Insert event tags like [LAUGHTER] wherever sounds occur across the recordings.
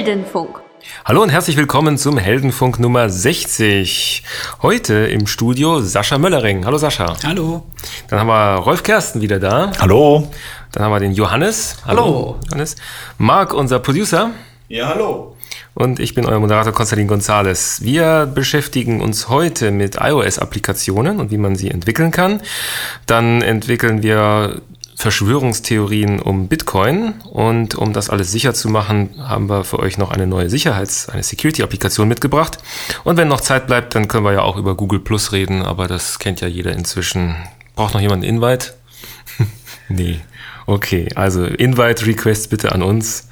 Heldenfunk. Hallo und herzlich willkommen zum Heldenfunk Nummer 60. Heute im Studio Sascha Möllering. Hallo Sascha. Hallo. Dann haben wir Rolf Kersten wieder da. Hallo. Dann haben wir den Johannes. Hallo. Hallo. Johannes. Marc, unser Producer. Ja, hallo. Und ich bin euer Moderator Konstantin Gonzales. Wir beschäftigen uns heute mit iOS-Applikationen und wie man sie entwickeln kann. Dann entwickeln wir Verschwörungstheorien um Bitcoin. Und um das alles sicher zu machen, haben wir für euch noch eine neue Sicherheits-, eine Security-Applikation mitgebracht. Und wenn noch Zeit bleibt, dann können wir ja auch über Google Plus reden, aber das kennt ja jeder inzwischen. Braucht noch jemand einen Invite? [LAUGHS] nee. Okay, also Invite-Requests bitte an uns.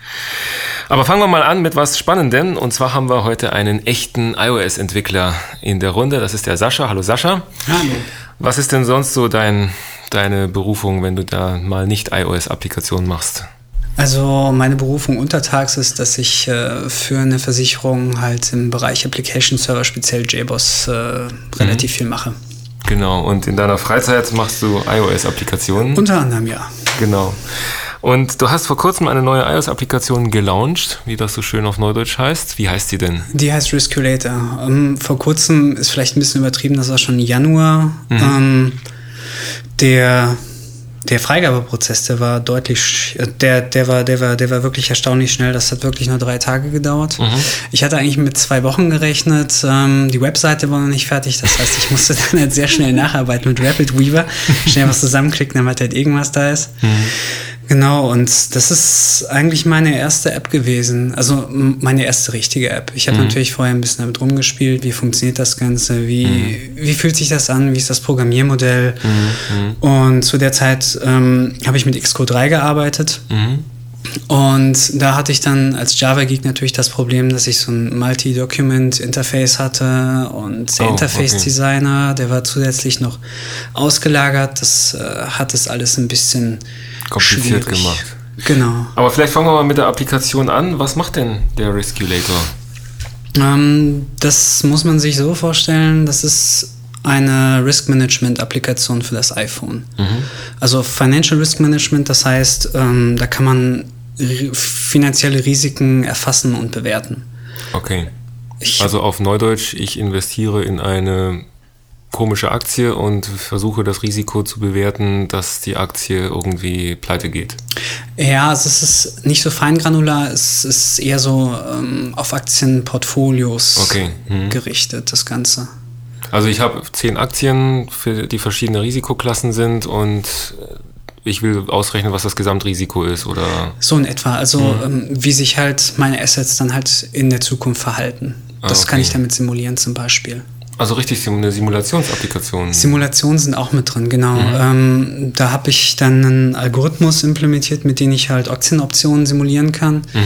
Aber fangen wir mal an mit was Spannendem. Und zwar haben wir heute einen echten iOS-Entwickler in der Runde. Das ist der Sascha. Hallo Sascha. Hallo. Was ist denn sonst so dein, deine Berufung, wenn du da mal nicht iOS-Applikationen machst? Also meine Berufung untertags ist, dass ich äh, für eine Versicherung halt im Bereich Application Server, speziell JBoss, äh, relativ viel mache. Genau, und in deiner Freizeit machst du iOS-Applikationen? Unter anderem ja. Genau. Und du hast vor kurzem eine neue iOS-Applikation gelauncht, wie das so schön auf Neudeutsch heißt. Wie heißt die denn? Die heißt Risculator. Ähm, vor kurzem ist vielleicht ein bisschen übertrieben, das war schon Januar. Ähm, der der Freigabeprozess, der war deutlich, äh, der, der war, der war, der war wirklich erstaunlich schnell. Das hat wirklich nur drei Tage gedauert. Ich hatte eigentlich mit zwei Wochen gerechnet. Ähm, die Webseite war noch nicht fertig. Das heißt, ich [LAUGHS] musste dann halt sehr schnell nacharbeiten mit Rapid Weaver. Schnell was zusammenklicken, damit halt irgendwas da ist. Genau, und das ist eigentlich meine erste App gewesen. Also meine erste richtige App. Ich habe natürlich vorher ein bisschen damit rumgespielt. Wie funktioniert das Ganze? Wie, wie fühlt sich das an? Wie ist das Programmiermodell? Und zu der Zeit ähm, habe ich mit Xcode 3 gearbeitet. Und da hatte ich dann als Java-Geek natürlich das Problem, dass ich so ein Multi-Document-Interface hatte und der Oh, Interface-Designer, der war zusätzlich noch ausgelagert. Das äh, hat es alles ein bisschen Kompliziert schwierig. gemacht. Genau. Aber vielleicht fangen wir mal mit der Applikation an. Was macht denn der Resculator? Ähm, das muss man sich so vorstellen, das ist eine Risk Management Applikation für das iPhone. Also Financial Risk Management, das heißt, ähm, da kann man finanzielle Risiken erfassen und bewerten. Okay. Ich, Also auf Neudeutsch, ich investiere in eine komische Aktie und versuche das Risiko zu bewerten, dass die Aktie irgendwie pleite geht. ja, also es ist nicht so feingranular, es ist eher so ähm, auf Aktienportfolios Okay. Mhm. gerichtet, das Ganze. Also ich habe zehn Aktien, für die verschiedene Risikoklassen sind und ich will ausrechnen, was das Gesamtrisiko ist oder So in etwa, also Mhm. ähm, wie sich halt meine Assets dann halt in der Zukunft verhalten. Das Ah, kann okay. ich damit simulieren zum Beispiel. Also richtig eine Simulationsapplikation. Simulationen sind auch mit drin, genau. Mhm. Ähm, da habe ich dann einen Algorithmus implementiert, mit dem ich halt Aktienoptionen simulieren kann. Mhm.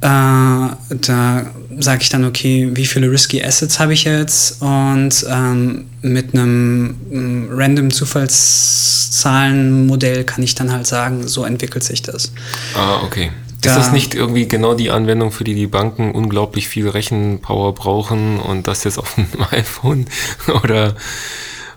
Äh, da sage ich dann, okay, wie viele risky Assets habe ich jetzt? Und ähm, mit einem ähm, random Zufallszahlenmodell kann ich dann halt sagen, so entwickelt sich das. Ah, okay. Da- ist das nicht irgendwie genau die Anwendung, für die die Banken unglaublich viel Rechenpower brauchen und das jetzt auf dem [LAUGHS] iPhone? Oder,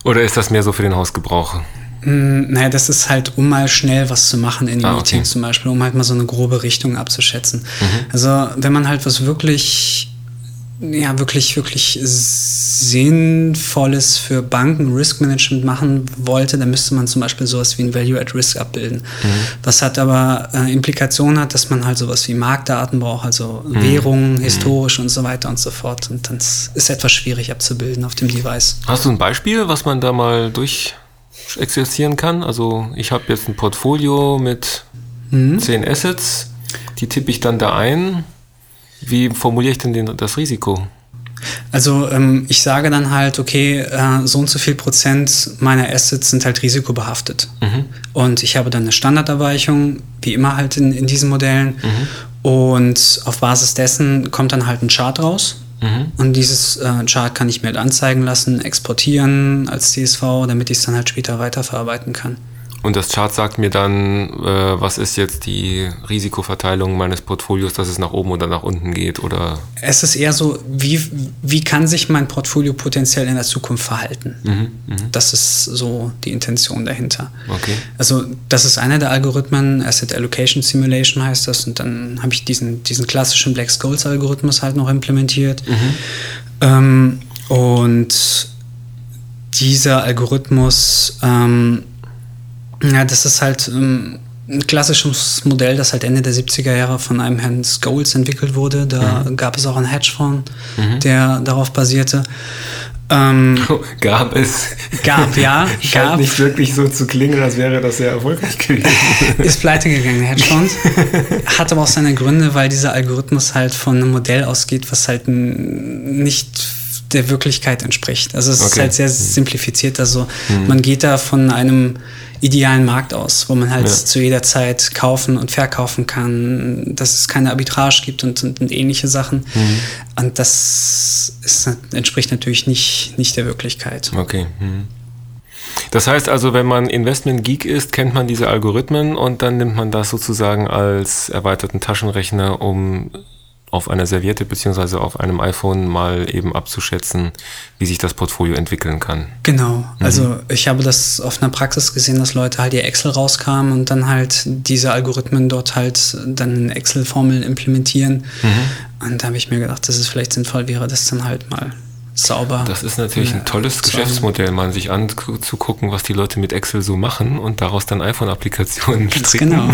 oder ist das mehr so für den Hausgebrauch? Mm, Naja, das ist halt, um mal schnell was zu machen in Ah, okay. Meetings zum Beispiel, um halt mal so eine grobe Richtung abzuschätzen. Mhm. Also wenn man halt was wirklich, ja, wirklich, wirklich Sinnvolles für Banken, Risk Management machen wollte, dann müsste man zum Beispiel sowas wie ein Value at Risk abbilden. Mhm. Was hat aber äh, Implikationen hat, dass man halt sowas wie Marktdaten braucht, also Mhm. Währungen, historisch und so weiter und so fort. Und dann ist etwas schwierig abzubilden auf dem Device. Hast du ein Beispiel, was man da mal durch exerzieren kann? Also ich habe jetzt ein Portfolio mit zehn Assets, die tippe ich dann da ein. Wie formuliere ich denn den, das Risiko? Also ähm, ich sage dann halt, okay, äh, so und so viel Prozent meiner Assets sind halt risikobehaftet. Und ich habe dann eine Standardabweichung, wie immer halt in, in diesen Modellen. Und auf Basis dessen kommt dann halt ein Chart raus. Und dieses äh, Chart kann ich mir halt anzeigen lassen, exportieren als CSV, damit ich es dann halt später weiterverarbeiten kann. Und das Chart sagt mir dann, äh, was ist jetzt die Risikoverteilung meines Portfolios, dass es nach oben oder nach unten geht oder? Es ist eher so, wie, wie kann sich mein Portfolio potenziell in der Zukunft verhalten? Mhm, mh. Das ist so die Intention dahinter. Okay. Also das ist einer der Algorithmen, Asset Allocation Simulation heißt das. Und dann habe ich diesen, diesen klassischen Black Scholes Algorithmus halt noch implementiert. Mhm. Ähm, und dieser Algorithmus ähm, ja, das ist halt ähm, ein klassisches Modell, das halt Ende der 70er Jahre von einem Herrn Scholes entwickelt wurde. Da mhm. gab es auch einen Hedgefonds, mhm. der darauf basierte. Ähm, gab es. Gab, ja. [LAUGHS] Scheint gab. nicht wirklich so zu klingen, als wäre das sehr erfolgreich gewesen. [LAUGHS] Ist pleite gegangen, der Hedgefonds. [LAUGHS] Hat aber auch seine Gründe, weil dieser Algorithmus halt von einem Modell ausgeht, was halt nicht der Wirklichkeit entspricht. Also es okay. ist halt sehr simplifiziert. Also mhm. man geht da von einem idealen Markt aus, wo man halt ja. zu jeder Zeit kaufen und verkaufen kann, dass es keine Arbitrage gibt und, und, und ähnliche Sachen. Mhm. Und das ist, entspricht natürlich nicht, nicht der Wirklichkeit. Okay. Mhm. Das heißt also, wenn man Investment-Geek ist, kennt man diese Algorithmen und dann nimmt man das sozusagen als erweiterten Taschenrechner, um auf einer Serviette beziehungsweise auf einem iPhone mal eben abzuschätzen, wie sich das Portfolio entwickeln kann. Genau. Mhm. Also ich habe das auf einer Praxis gesehen, dass Leute halt ihr Excel rauskamen und dann halt diese Algorithmen dort halt dann in Excel-Formeln implementieren. Mhm. Und da habe ich mir gedacht, dass es vielleicht sinnvoll wäre, das dann halt mal sauber. Das ist natürlich ein tolles Geschäftsmodell, mal sich anzugucken, was die Leute mit Excel so machen und daraus dann iPhone-Applikationen stricken. Genau.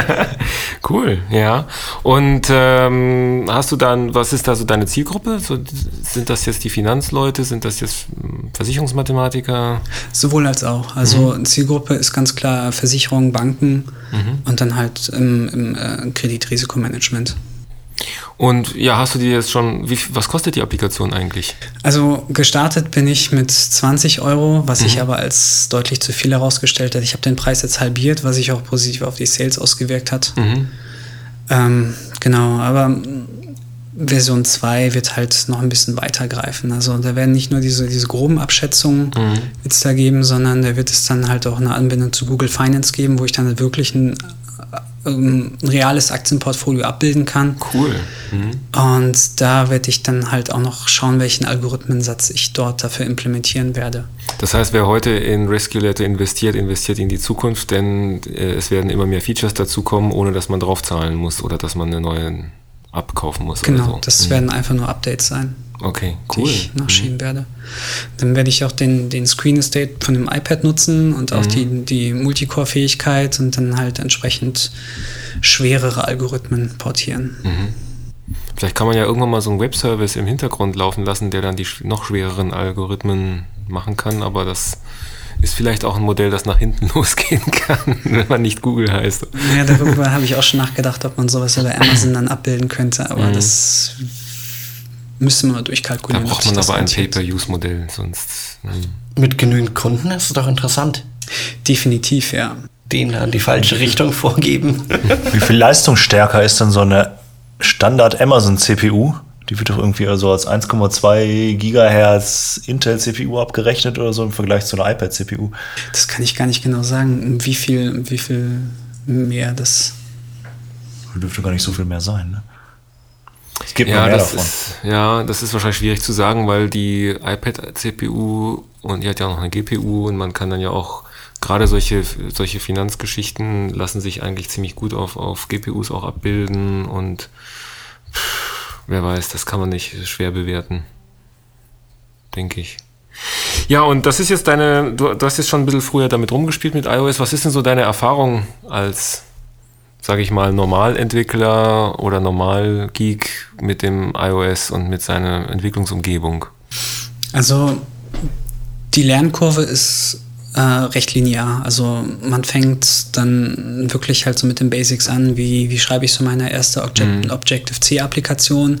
[LAUGHS] cool, ja. Und ähm, hast du dann, was ist da so deine Zielgruppe? So, sind das jetzt die Finanzleute? Sind das jetzt hm, Versicherungsmathematiker? Sowohl als auch. Also mhm. Zielgruppe ist ganz klar Versicherung, Banken mhm. und dann halt im, im äh, Kreditrisikomanagement. Und ja, hast du dir jetzt schon, wie, was kostet die Applikation eigentlich? Also gestartet bin ich mit 20 Euro, was mhm. sich aber als deutlich zu viel herausgestellt hat. Ich habe den Preis jetzt halbiert, was sich auch positiv auf die Sales ausgewirkt hat. Mhm. Ähm, genau, aber Version 2 wird halt noch ein bisschen weiter greifen. Also da werden nicht nur diese, diese groben Abschätzungen mhm. jetzt da geben, sondern da wird es dann halt auch eine Anbindung zu Google Finance geben, wo ich dann wirklich ein ähm, ein reales Aktienportfolio abbilden kann. Cool. Mhm. Und da werde ich dann halt auch noch schauen, welchen Algorithmensatz ich dort dafür implementieren werde. Das heißt, wer heute in Resculator investiert, investiert in die Zukunft, denn äh, es werden immer mehr Features dazukommen, ohne dass man draufzahlen muss oder dass man eine neue abkaufen muss. Genau, so. das mhm. werden einfach nur Updates sein. Okay, cool. Die ich nachschieben mhm. werde. Dann werde ich auch den, den Screen Estate von dem iPad nutzen und auch mhm. die, die Multicore-Fähigkeit und dann halt entsprechend schwerere Algorithmen portieren. Mhm. Vielleicht kann man ja irgendwann mal so einen Webservice im Hintergrund laufen lassen, der dann die noch schwereren Algorithmen machen kann, aber das ist vielleicht auch ein Modell, das nach hinten [LAUGHS] losgehen kann, wenn man nicht Google heißt. Ja, darüber habe ich auch schon nachgedacht, ob man sowas über Amazon dann abbilden könnte, aber mhm. Das müsste man durchkalkulieren. Da braucht man aber ein Pay-per-Use-Modell, sonst. Nein. Mit genügend Kunden ist es doch interessant. Definitiv, ja. Den in die falsche Richtung vorgeben. [LAUGHS] Wie viel leistungsstärker ist denn so eine Standard Amazon CPU? Die wird doch irgendwie also als 1,2 Gigahertz Intel CPU abgerechnet oder so im Vergleich zu einer iPad CPU. Das kann ich gar nicht genau sagen, wie viel, wie viel mehr das. Dürfte gar nicht so viel mehr sein, ne? Es gibt ja, mehr davon. Ist, ja, das ist wahrscheinlich schwierig zu sagen, weil die iPad-CPU und die hat ja auch noch eine GPU und man kann dann ja auch gerade solche, solche Finanzgeschichten lassen sich eigentlich ziemlich gut auf, auf GPUs auch abbilden und pff, wer weiß, das kann man nicht schwer bewerten. Denke ich. Ja, und das ist jetzt deine, du, du hast jetzt schon ein bisschen früher damit rumgespielt mit iOS. Was ist denn so deine Erfahrung als sage ich mal, Normalentwickler oder Normalgeek mit dem iOS und mit seiner Entwicklungsumgebung? Also die Lernkurve ist äh, recht linear. Also man fängt dann wirklich halt so mit den Basics an, wie, wie schreibe ich so meine erste Object mhm. Objective-C-Applikation.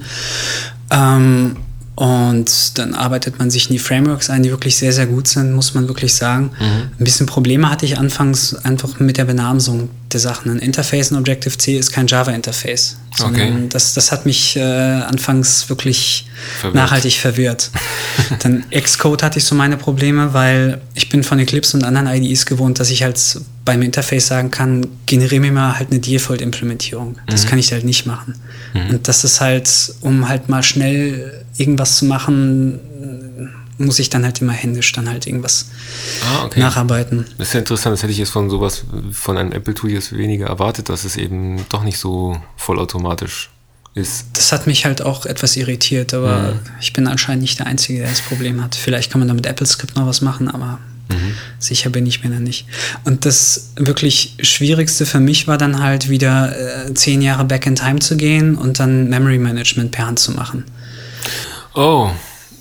Ähm, Und dann arbeitet man sich in die Frameworks ein, die wirklich sehr, sehr gut sind, muss man wirklich sagen. Ein bisschen Probleme hatte ich anfangs einfach mit der Benamsung der Sachen. Ein Interface in Objective-C ist kein Java-Interface. Okay. Das, das hat mich äh, anfangs wirklich Verwirrt. nachhaltig verwirrt. [LAUGHS] Dann Xcode hatte ich so meine Probleme, weil ich bin von Eclipse und anderen IDEs gewohnt, dass ich halt beim Interface sagen kann, generiere mir mal halt eine Default-Implementierung. Das kann ich halt nicht machen. Und das ist halt, um halt mal schnell irgendwas zu machen, muss ich dann halt immer händisch dann halt irgendwas Ah, okay. nacharbeiten. Das ist ja interessant, das hätte ich jetzt von sowas, von einem Apple-Tool jetzt weniger erwartet, dass es eben doch nicht so vollautomatisch ist. Das hat mich halt auch etwas irritiert, aber ich bin anscheinend nicht der Einzige, der das Problem hat. Vielleicht kann man da mit AppleScript noch was machen, aber sicher bin ich mir da nicht. Und das wirklich Schwierigste für mich war dann halt wieder äh, zehn Jahre back in time zu gehen und dann Memory Management per Hand zu machen. Oh,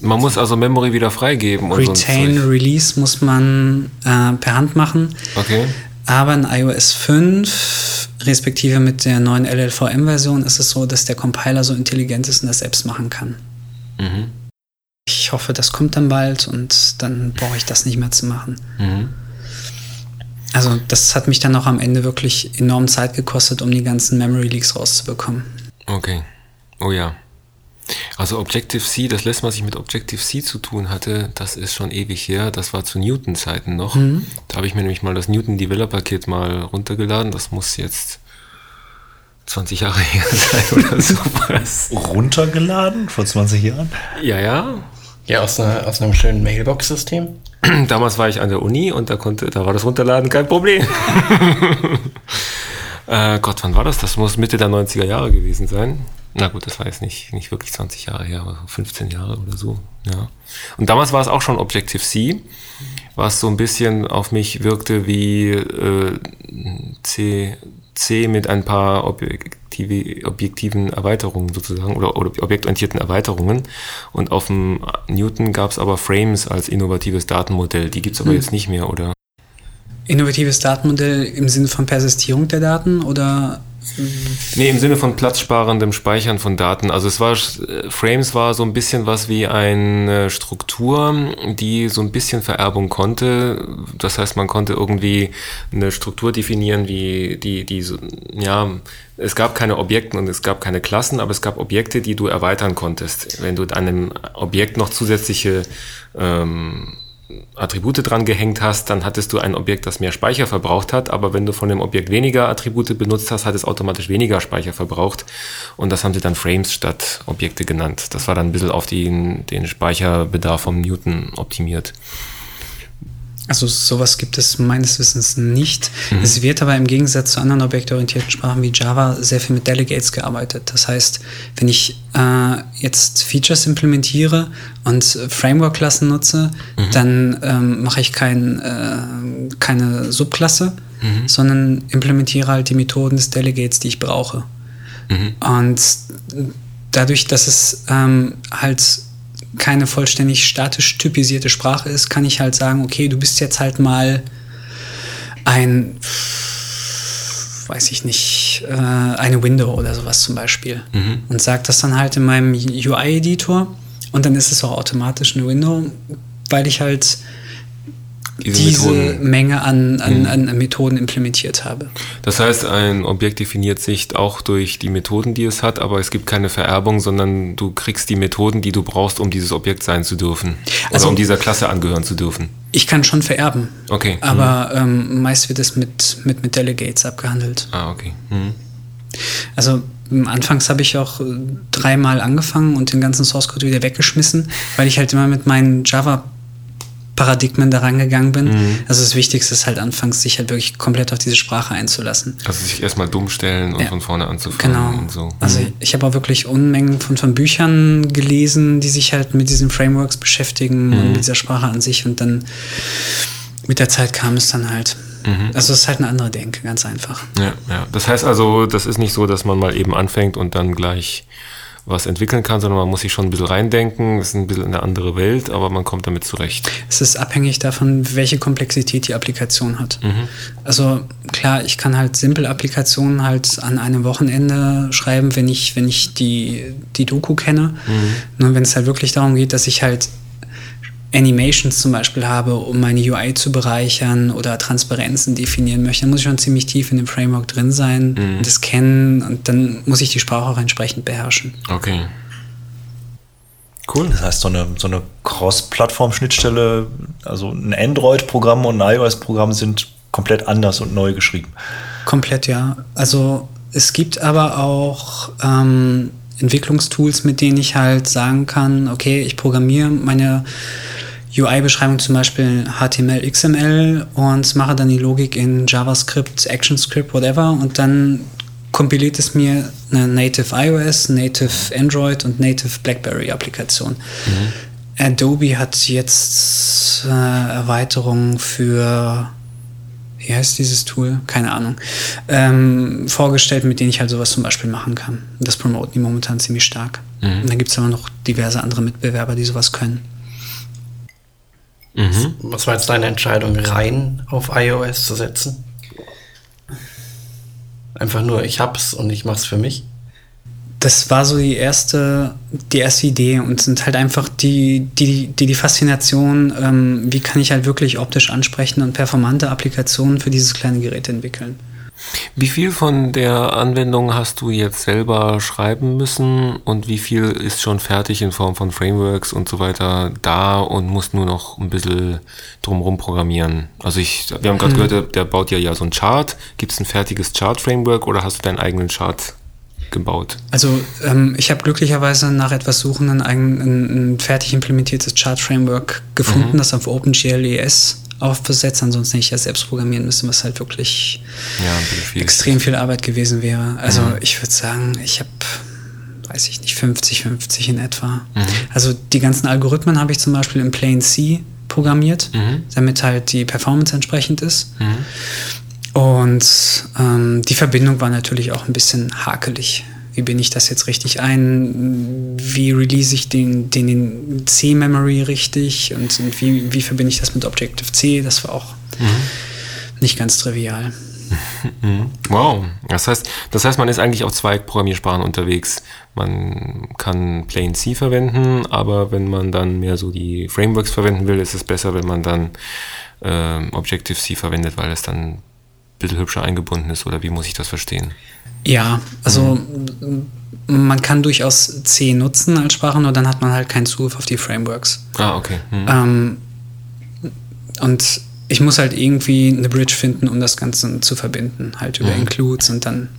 man muss also Memory wieder freigeben. Retain. Release muss man äh, per Hand machen. Okay. Aber in iOS 5, respektive mit der neuen LLVM-Version, ist es so, dass der Compiler so intelligent ist und das selbst machen kann. Mhm. Ich hoffe, das kommt dann bald und dann brauche ich das nicht mehr zu machen. Mhm. Also das hat mich dann auch am Ende wirklich enorm Zeit gekostet, um die ganzen Memory Leaks rauszubekommen. Okay. Oh ja. Also Objective-C, das letzte Mal, was ich mit Objective-C zu tun hatte, das ist schon ewig her. Das war zu Newton-Zeiten noch. Da habe ich mir nämlich mal das Newton Developer Kit mal runtergeladen. Das muss jetzt 20 Jahre [LAUGHS] her sein oder sowas. Runtergeladen vor 20 Jahren? Ja, ja. Ja, aus, einer, aus einem schönen Mailbox-System. [CLEARS THROAT] Damals war ich an der Uni und da konnte, da war das Runterladen kein Problem. [LAUGHS] [LAUGHS] äh, Gott, wann war das? Das muss Mitte der 90er Jahre gewesen sein. Na gut, das war jetzt nicht, nicht wirklich 20 Jahre her, aber 15 Jahre oder so. Ja. Und damals war es auch schon Objective-C, was so ein bisschen auf mich wirkte wie äh, C, C mit ein paar objektive, objektiven Erweiterungen sozusagen oder, oder objektorientierten Erweiterungen. Und auf dem Newton gab es aber Frames als innovatives Datenmodell. Die gibt's aber jetzt nicht mehr, oder? Innovatives Datenmodell im Sinne von Persistierung der Daten oder Nee, im Sinne von platzsparendem Speichern von Daten. Also es war, äh, Frames war so ein bisschen was wie eine Struktur, die so ein bisschen Vererbung konnte. Das heißt, man konnte irgendwie eine Struktur definieren, wie die, die ja, es gab keine Objekte und es gab keine Klassen, aber es gab Objekte, die du erweitern konntest. Wenn du einem Objekt noch zusätzliche ähm, Attribute dran gehängt hast, dann hattest du ein Objekt, das mehr Speicher verbraucht hat, aber wenn du von dem Objekt weniger Attribute benutzt hast, hat es automatisch weniger Speicher verbraucht und das haben sie dann Frames statt Objekte genannt. Das war dann ein bisschen auf den, den Speicherbedarf vom Newton optimiert. Also sowas gibt es meines Wissens nicht. Es wird aber im Gegensatz zu anderen objektorientierten Sprachen wie Java sehr viel mit Delegates gearbeitet. Das heißt, wenn ich äh, jetzt Features implementiere und Framework-Klassen nutze, dann ähm, mache ich kein, äh, keine Subklasse, sondern implementiere halt die Methoden des Delegates, die ich brauche. Und dadurch, dass es ähm, halt keine vollständig statisch typisierte Sprache ist, kann ich halt sagen, okay, du bist jetzt halt mal ein, weiß ich nicht, äh, eine Window oder sowas zum Beispiel. Und sag das dann halt in meinem UI-Editor und dann ist es auch automatisch eine Window, weil ich halt Diese diese, Methoden. Menge an, an, an Methoden implementiert habe. Das heißt, ein Objekt definiert sich auch durch die Methoden, die es hat, aber es gibt keine Vererbung, sondern du kriegst die Methoden, die du brauchst, um dieses Objekt sein zu dürfen. Oder Also- um dieser Klasse angehören zu dürfen. Ich kann schon vererben, Okay. aber ähm, meist wird es mit, mit, mit Delegates abgehandelt. Ah, okay. Mhm. Also anfangs habe ich auch äh, dreimal angefangen und den ganzen Source Code wieder weggeschmissen, weil ich halt immer mit meinen Java Paradigmen da rangegangen bin. Mhm. Also das Wichtigste ist halt anfangs, sich halt wirklich komplett auf diese Sprache einzulassen. Also sich erstmal dumm stellen und Ja. von vorne anzufangen Genau. und so. Also Mhm. ich habe auch wirklich Unmengen von, von Büchern gelesen, die sich halt mit diesen Frameworks beschäftigen und Mhm. mit dieser Sprache an sich und dann mit der Zeit kam es dann halt. Mhm. Also es ist halt eine andere Denke, ganz einfach. Ja, ja. Das heißt also, das ist nicht so, dass man mal eben anfängt und dann gleich was entwickeln kann, sondern man muss sich schon ein bisschen reindenken. Es ist ein bisschen eine andere Welt, aber man kommt damit zurecht. Es ist abhängig davon, welche Komplexität die Applikation hat. Mhm. Also klar, ich kann halt simple Applikationen halt an einem Wochenende schreiben, wenn ich, wenn ich die, die Doku kenne. Nur wenn es halt wirklich darum geht, dass ich halt Animations zum Beispiel habe, um meine UI zu bereichern oder Transparenzen definieren möchte, dann muss ich schon ziemlich tief in dem Framework drin sein, das kennen und dann muss ich die Sprache auch entsprechend beherrschen. Okay. Cool. Das heißt, so eine, so eine Cross-Plattform-Schnittstelle, also ein Android-Programm und ein iOS-Programm sind komplett anders und neu geschrieben. Komplett, ja. Also es gibt aber auch ähm, Entwicklungstools, mit denen ich halt sagen kann, okay, ich programmiere meine UI-Beschreibung zum Beispiel HTML, XML und mache dann die Logik in JavaScript, ActionScript, whatever und dann kompiliert es mir eine Native iOS, Native Android und Native BlackBerry Applikation. Adobe hat jetzt äh, Erweiterungen für wie heißt dieses Tool? Keine Ahnung. Ähm, vorgestellt, mit denen ich halt sowas zum Beispiel machen kann. Das promoten die momentan ziemlich stark. Und dann gibt es aber noch diverse andere Mitbewerber, die sowas können. Was war jetzt deine Entscheidung, rein auf iOS zu setzen? Einfach nur, ich hab's und ich mach's für mich? Das war so die erste, die erste Idee und sind halt einfach die, die, die, die Faszination, ähm, wie kann ich halt wirklich optisch ansprechende und performante Applikationen für dieses kleine Gerät entwickeln. Wie viel von der Anwendung hast du jetzt selber schreiben müssen und wie viel ist schon fertig in Form von Frameworks und so weiter da und musst nur noch ein bisschen drumherum programmieren? Also ich, wir haben gerade gehört, der, der baut ja ja so ein Chart. Gibt es ein fertiges Chart-Framework oder hast du deinen eigenen Chart gebaut? Also ähm, ich habe glücklicherweise nach etwas Suchen ein, ein, ein fertig implementiertes Chart-Framework gefunden, das auf OpenGLES aufbesetzt. Ansonsten hätte ich ja selbst programmieren müssen, was halt wirklich Ja, viel. extrem viel Arbeit gewesen wäre. Also ich würde sagen, ich habe, weiß ich nicht, 50, 50 in etwa. Also die ganzen Algorithmen habe ich zum Beispiel in Plain C programmiert, damit halt die Performance entsprechend ist. Und ähm, die Verbindung war natürlich auch ein bisschen hakelig. Wie bin ich das jetzt richtig ein? Wie release ich den, den, den C-Memory richtig? Und, und wie, wie verbinde ich das mit Objective-C? Das war auch nicht ganz trivial. [LAUGHS] Wow. Das heißt, das heißt, man ist eigentlich auf zwei Programmiersprachen unterwegs. Man kann Plain C verwenden, aber wenn man dann mehr so die Frameworks verwenden will, ist es besser, wenn man dann ähm, Objective-C verwendet, weil es dann bisschen hübscher eingebunden ist. Oder wie muss ich das verstehen? Ja, also m- man kann durchaus C nutzen als Sprache, nur dann hat man halt keinen Zugriff auf die Frameworks. Ah, okay. Hm. Ähm, und ich muss halt irgendwie eine Bridge finden, um das Ganze zu verbinden, halt über Includes und dann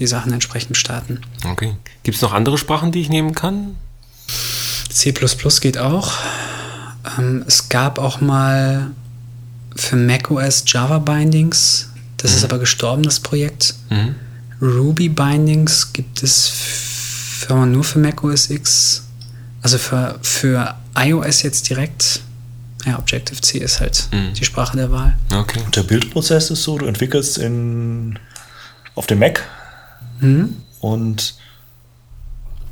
die Sachen entsprechend starten. Okay. Gibt es noch andere Sprachen, die ich nehmen kann? C geht auch. Ähm, es gab auch mal für macOS Java Bindings. Das ist aber gestorben, das Projekt. Mhm. Ruby Bindings gibt es f- aber nur für macOS X. Also für, für iOS jetzt direkt. Ja, Objective-C ist halt Mhm. die Sprache der Wahl. Okay. Und der Bildprozess ist so, du entwickelst in, auf dem Mac und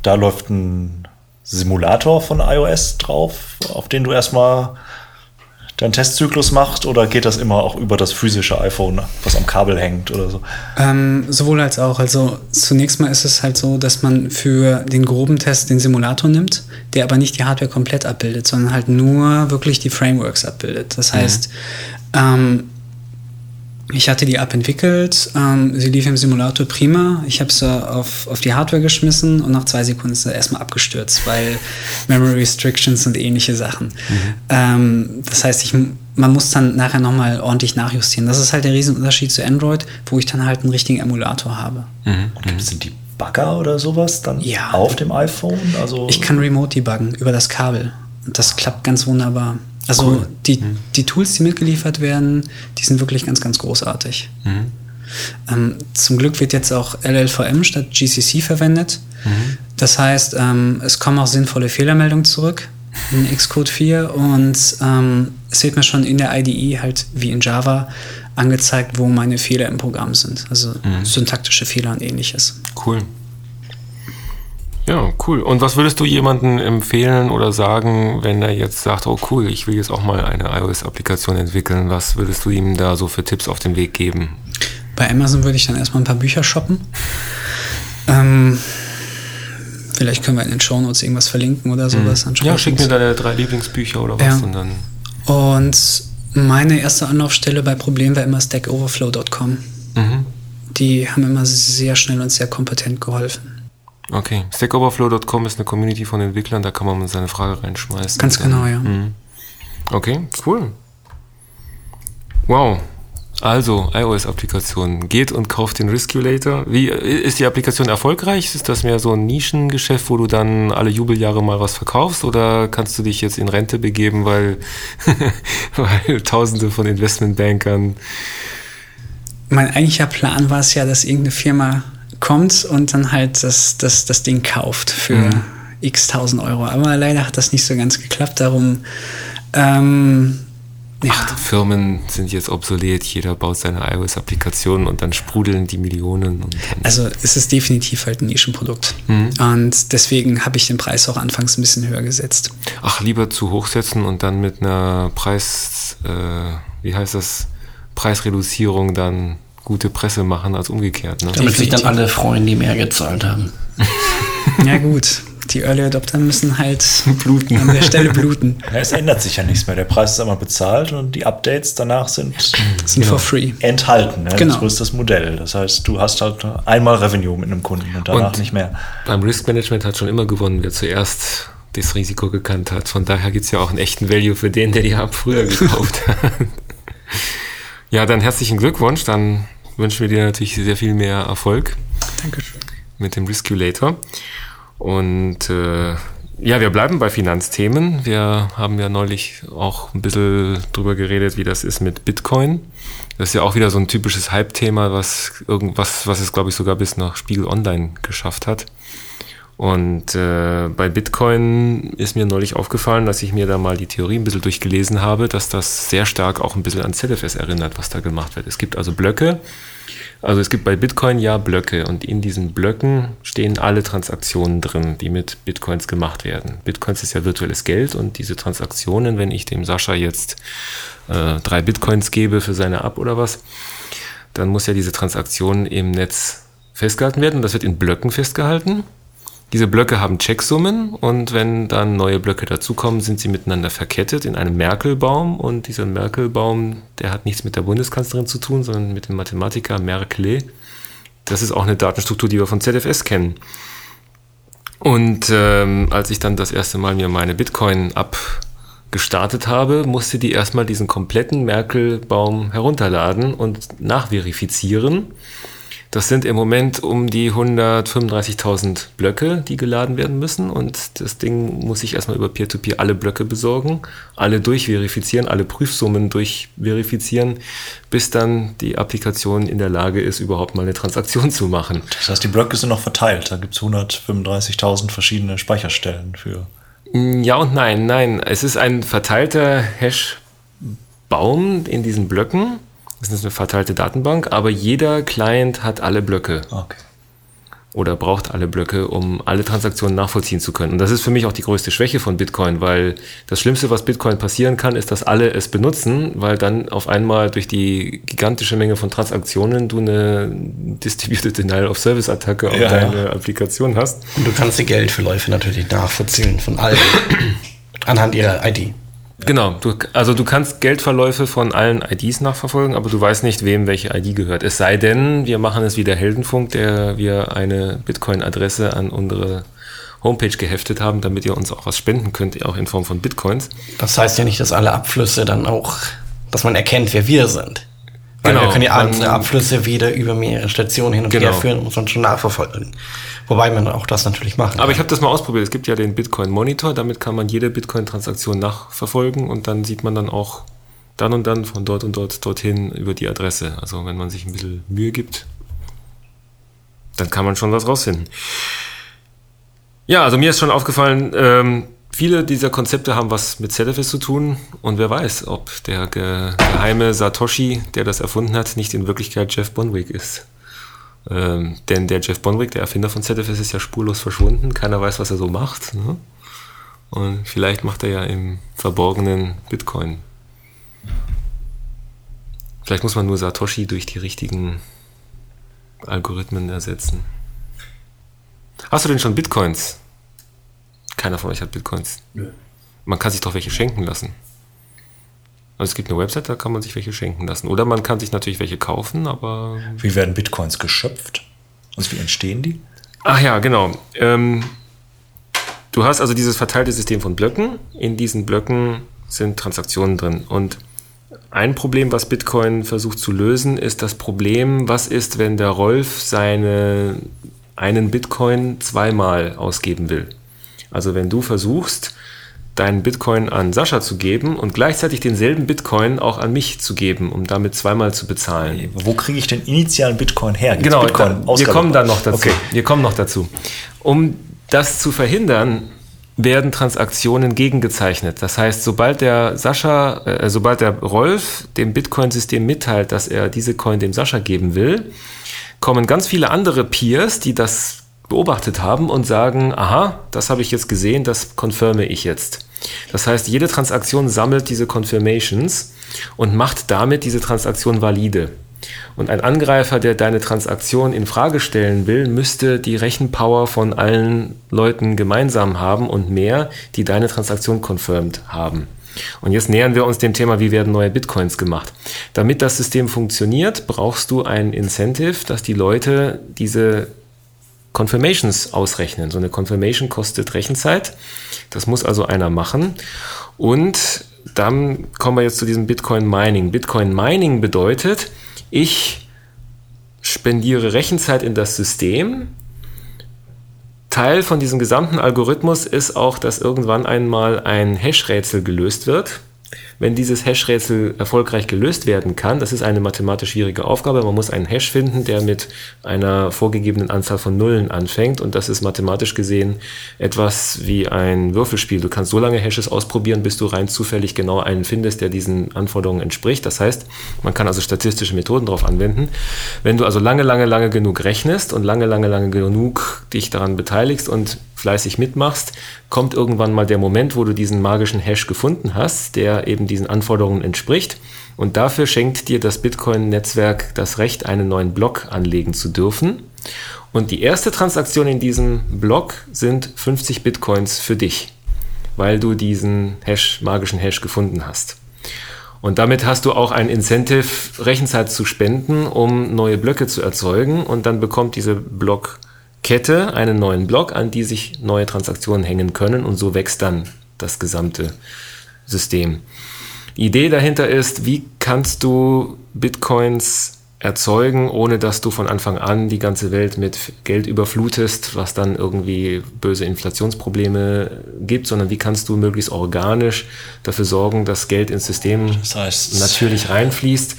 da läuft ein Simulator von iOS drauf, auf den du erstmal deinen Testzyklus machst oder geht das immer auch über das physische iPhone, was am Kabel hängt oder so? Ähm, sowohl als auch. Also zunächst mal ist es halt so, dass man für den groben Test den Simulator nimmt, der aber nicht die Hardware komplett abbildet, sondern halt nur wirklich die Frameworks abbildet. Das heißt, ähm, ich hatte die App entwickelt, ähm, sie lief im Simulator prima. Ich habe sie auf, auf die Hardware geschmissen und nach zwei Sekunden ist sie erstmal abgestürzt, weil Memory Restrictions und ähnliche Sachen. Ähm, das heißt, ich, man muss dann nachher nochmal ordentlich nachjustieren. Das ist halt der Riesenunterschied zu Android, wo ich dann halt einen richtigen Emulator habe. Und gibt es denn die Bagger oder sowas dann Ja. auf dem iPhone? Also Ich kann Remote debuggen über das Kabel. Und das klappt ganz wunderbar. Also die, die Tools, die mitgeliefert werden, die sind wirklich ganz, ganz großartig. Ähm, zum Glück wird jetzt auch LLVM statt GCC verwendet. Das heißt, ähm, es kommen auch sinnvolle Fehlermeldungen zurück in Xcode 4 und ähm, es wird mir schon in der IDE halt wie in Java angezeigt, wo meine Fehler im Programm sind. Also syntaktische Fehler und ähnliches. Cool. Ja, cool. Und was würdest du jemandem empfehlen oder sagen, wenn er jetzt sagt, oh cool, ich will jetzt auch mal eine iOS-Applikation entwickeln? Was würdest du ihm da so für Tipps auf den Weg geben? Bei Amazon würde ich dann erstmal ein paar Bücher shoppen. Ähm, vielleicht können wir in den Show Notes irgendwas verlinken oder sowas. Mhm. Ja, schick mir deine drei Lieblingsbücher oder was Ja. und dann. Und meine erste Anlaufstelle bei Problemen war immer stackoverflow.com. Mhm. Die haben immer sehr schnell und sehr kompetent geholfen. Okay. Stackoverflow.com ist eine Community von Entwicklern, da kann man seine Frage reinschmeißen. Ganz genau, ja. Mhm. Okay, cool. Wow. Also, iOS-Applikation. Geht und kauft den Risculator. Wie ist die Applikation erfolgreich? Ist das mehr so ein Nischengeschäft, wo du dann alle Jubeljahre mal was verkaufst? Oder kannst du dich jetzt in Rente begeben, weil, [LAUGHS] weil tausende von Investmentbankern. Mein eigentlicher Plan war es ja, dass irgendeine Firma kommt und dann halt das, das, das Ding kauft für Mhm. x tausend Euro. Aber leider hat das nicht so ganz geklappt. Darum, ähm, ja, Ach, Firmen sind jetzt obsolet, jeder baut seine iOS-Applikation und dann sprudeln die Millionen. Also es ist definitiv halt ein Nischenprodukt. Und deswegen habe ich den Preis auch anfangs ein bisschen höher gesetzt. Ach, lieber zu hoch setzen und dann mit einer Preis, äh, wie heißt das, Preisreduzierung dann gute Presse machen als umgekehrt. Ne? Damit sich dann alle freuen, die mehr gezahlt haben. [LAUGHS] Ja gut, die Early Adopter müssen halt Bluten. an der Stelle bluten. Ja, es ändert sich ja nichts mehr. Der Preis ist einmal bezahlt und die Updates danach sind Sind for free. enthalten. Ne? Genau. So ist das Modell. Das heißt, du hast halt einmal Revenue mit einem Kunden und danach Und- nicht mehr. Beim Risk Management hat schon immer gewonnen, wer zuerst das Risiko gekannt hat. Von daher gibt es ja auch einen echten Value für den, der die App früher gekauft [LAUGHS] hat. ja, dann herzlichen Glückwunsch. Dann wünschen wir dir natürlich sehr viel mehr Erfolg. Dankeschön. mit dem Risculator. Und äh, ja, wir bleiben bei Finanzthemen. Wir haben ja neulich auch ein bisschen drüber geredet, wie das ist mit Bitcoin. Das ist ja auch wieder so ein typisches Hype-Thema, was irgendwas, was es, glaube ich, sogar bis nach Spiegel Online geschafft hat. Und äh, bei Bitcoin ist mir neulich aufgefallen, dass ich mir da mal die Theorie ein bisschen durchgelesen habe, dass das sehr stark auch ein bisschen an ZFS erinnert, was da gemacht wird. Es gibt also Blöcke, also es gibt bei Bitcoin ja Blöcke und in diesen Blöcken stehen alle Transaktionen drin, die mit Bitcoins gemacht werden. Bitcoins ist ja virtuelles Geld und diese Transaktionen, wenn ich dem Sascha jetzt äh, drei Bitcoins gebe für seine App oder was, dann muss ja diese Transaktion im Netz festgehalten werden und das wird in Blöcken festgehalten. Diese Blöcke haben Checksummen und wenn dann neue Blöcke dazukommen, sind sie miteinander verkettet in einem Merkelbaum und dieser Merkelbaum, der hat nichts mit der Bundeskanzlerin zu tun, sondern mit dem Mathematiker Merkle. Das ist auch eine Datenstruktur, die wir von ZFS kennen. Und ähm, als ich dann das erste Mal mir meine Bitcoin-App gestartet habe, musste die erstmal diesen kompletten Merkelbaum herunterladen und nachverifizieren. Das sind im Moment um die 135.000 Blöcke, die geladen werden müssen. Und das Ding muss ich erstmal über Peer-to-Peer alle Blöcke besorgen, alle durchverifizieren, alle Prüfsummen durchverifizieren, bis dann die Applikation in der Lage ist, überhaupt mal eine Transaktion zu machen. Das heißt, die Blöcke sind noch verteilt. Da gibt es 135.000 verschiedene Speicherstellen für. Ja und nein, nein. Es ist ein verteilter Hash-Baum in diesen Blöcken. Das ist eine verteilte Datenbank, aber jeder Client hat alle Blöcke. Okay. oder braucht alle Blöcke, um alle Transaktionen nachvollziehen zu können. Und das ist für mich auch die größte Schwäche von Bitcoin, weil das Schlimmste, was Bitcoin passieren kann, ist, dass alle es benutzen, weil dann auf einmal durch die gigantische Menge von Transaktionen du eine Distributed Denial of Service Attacke auf Ja. deine Applikation hast. Und du kannst die Geldverläufe natürlich nachvollziehen von allen [COUGHS] anhand ihrer ID. Genau, du, also du kannst Geldverläufe von allen IDs nachverfolgen, aber du weißt nicht, wem welche ID gehört. Es sei denn, wir machen es wie der Heldenfunk, der wir eine Bitcoin-Adresse an unsere Homepage geheftet haben, damit ihr uns auch was spenden könnt, auch in Form von Bitcoins. Das heißt ja nicht, dass alle Abflüsse dann auch, dass man erkennt, wer wir sind. Weil Genau, wir können man- einzelnen Abflüsse wieder über mehrere Stationen hin und Genau. her führen und uns schon nachverfolgen. Wobei man auch das natürlich machen Aber kann. ich habe das mal ausprobiert. Es gibt ja den Bitcoin Monitor, damit kann man jede Bitcoin-Transaktion nachverfolgen und dann sieht man dann auch dann und dann von dort und dort dorthin über die Adresse. Also wenn man sich ein bisschen Mühe gibt, dann kann man schon was rausfinden. Ja, also mir ist schon aufgefallen, ähm, viele dieser Konzepte haben was mit ZFS zu tun und wer weiß, ob der ge geheime Satoshi, der das erfunden hat, nicht in Wirklichkeit Jeff Bonwick ist. Ähm, denn der Jeff Bonwick, der Erfinder von ZFS, ist ja spurlos verschwunden. Keiner weiß, was er so macht. Ne? Und vielleicht macht er ja im Verborgenen Bitcoin. Vielleicht muss man nur Satoshi durch die richtigen Algorithmen ersetzen. Hast du denn schon Bitcoins? Keiner von euch hat Bitcoins. Nö. Man kann sich doch welche schenken lassen. Also es gibt eine Website, da kann man sich welche schenken lassen. Oder man kann sich natürlich welche kaufen, aber. Wie werden Bitcoins geschöpft? Und wie entstehen die? Ach ja, genau. Ähm, du hast also dieses verteilte System von Blöcken. In diesen Blöcken sind Transaktionen drin. Und ein Problem, was Bitcoin versucht zu lösen, ist das Problem, was ist, wenn der Rolf seine, einen Bitcoin zweimal ausgeben will. Also wenn du versuchst, deinen Bitcoin an Sascha zu geben und gleichzeitig denselben Bitcoin auch an mich zu geben, um damit zweimal zu bezahlen. Wo kriege ich den initialen Bitcoin her? Gibt's genau, Bitcoin wir kommen dann noch dazu. Okay. Wir kommen noch dazu. Um das zu verhindern, werden Transaktionen gegengezeichnet. Das heißt, sobald der Sascha, äh, sobald der Rolf dem Bitcoin-System mitteilt, dass er diese Coin dem Sascha geben will, kommen ganz viele andere Peers, die das beobachtet haben und sagen, aha, das habe ich jetzt gesehen, das confirme ich jetzt. Das heißt, jede Transaktion sammelt diese Confirmations und macht damit diese Transaktion valide. Und ein Angreifer, der deine Transaktion in Frage stellen will, müsste die Rechenpower von allen Leuten gemeinsam haben und mehr, die deine Transaktion confirmed haben. Und jetzt nähern wir uns dem Thema, wie werden neue Bitcoins gemacht. Damit das System funktioniert, brauchst du ein Incentive, dass die Leute diese Confirmations ausrechnen. So eine Confirmation kostet Rechenzeit. Das muss also einer machen. Und dann kommen wir jetzt zu diesem Bitcoin Mining. Bitcoin Mining bedeutet, ich spendiere Rechenzeit in das System. Teil von diesem gesamten Algorithmus ist auch, dass irgendwann einmal ein Hash-Rätsel gelöst wird wenn dieses Hash-Rätsel erfolgreich gelöst werden kann, das ist eine mathematisch schwierige Aufgabe. Man muss einen Hash finden, der mit einer vorgegebenen Anzahl von Nullen anfängt. Und das ist mathematisch gesehen etwas wie ein Würfelspiel. Du kannst so lange Hashes ausprobieren, bis du rein zufällig genau einen findest, der diesen Anforderungen entspricht. Das heißt, man kann also statistische Methoden darauf anwenden. Wenn du also lange, lange, lange genug rechnest und lange, lange, lange genug dich daran beteiligst und fleißig mitmachst, kommt irgendwann mal der Moment, wo du diesen magischen Hash gefunden hast, der eben diesen Anforderungen entspricht. Und dafür schenkt dir das Bitcoin-Netzwerk das Recht, einen neuen Block anlegen zu dürfen. Und die erste Transaktion in diesem Block sind 50 Bitcoins für dich, weil du diesen Hash, magischen Hash gefunden hast. Und damit hast du auch ein Incentive, Rechenzeit zu spenden, um neue Blöcke zu erzeugen. Und dann bekommt diese Block Kette einen neuen Block, an die sich neue Transaktionen hängen können und so wächst dann das gesamte System. Die Idee dahinter ist, wie kannst du Bitcoins erzeugen, ohne dass du von Anfang an die ganze Welt mit Geld überflutest, was dann irgendwie böse Inflationsprobleme gibt, sondern wie kannst du möglichst organisch dafür sorgen, dass Geld ins System das heißt, natürlich reinfließt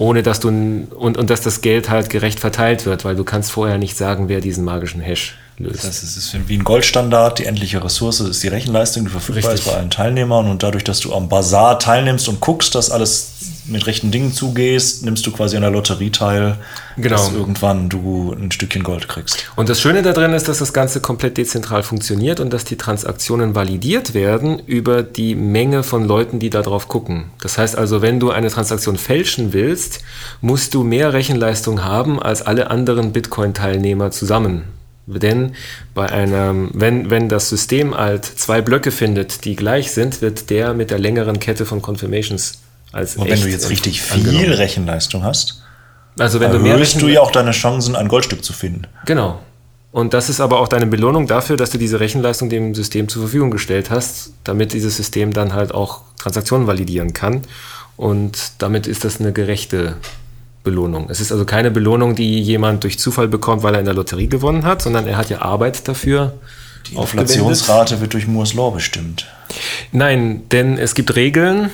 ohne dass du und, und dass das Geld halt gerecht verteilt wird, weil du kannst vorher nicht sagen, wer diesen magischen Hash löst. Das heißt, es ist wie ein Goldstandard, die endliche Ressource ist die Rechenleistung, die verfügbar Richtig. ist bei allen Teilnehmern und dadurch, dass du am Bazar teilnimmst und guckst, dass alles mit rechten Dingen zugehst, nimmst du quasi an der Lotterie teil, genau. dass irgendwann du ein Stückchen Gold kriegst. Und das Schöne darin ist, dass das Ganze komplett dezentral funktioniert und dass die Transaktionen validiert werden über die Menge von Leuten, die da drauf gucken. Das heißt also, wenn du eine Transaktion fälschen willst, musst du mehr Rechenleistung haben als alle anderen Bitcoin-Teilnehmer zusammen. Denn bei einem, wenn, wenn das System halt zwei Blöcke findet, die gleich sind, wird der mit der längeren Kette von Confirmations als Und wenn du jetzt richtig viel angenommen. Rechenleistung hast, also wenn du mehr du ja auch deine Chancen, ein Goldstück zu finden. Genau. Und das ist aber auch deine Belohnung dafür, dass du diese Rechenleistung dem System zur Verfügung gestellt hast, damit dieses System dann halt auch Transaktionen validieren kann. Und damit ist das eine gerechte Belohnung. Es ist also keine Belohnung, die jemand durch Zufall bekommt, weil er in der Lotterie gewonnen hat, sondern er hat ja Arbeit dafür. Die Inflationsrate wird durch Moore's Law bestimmt. Nein, denn es gibt Regeln,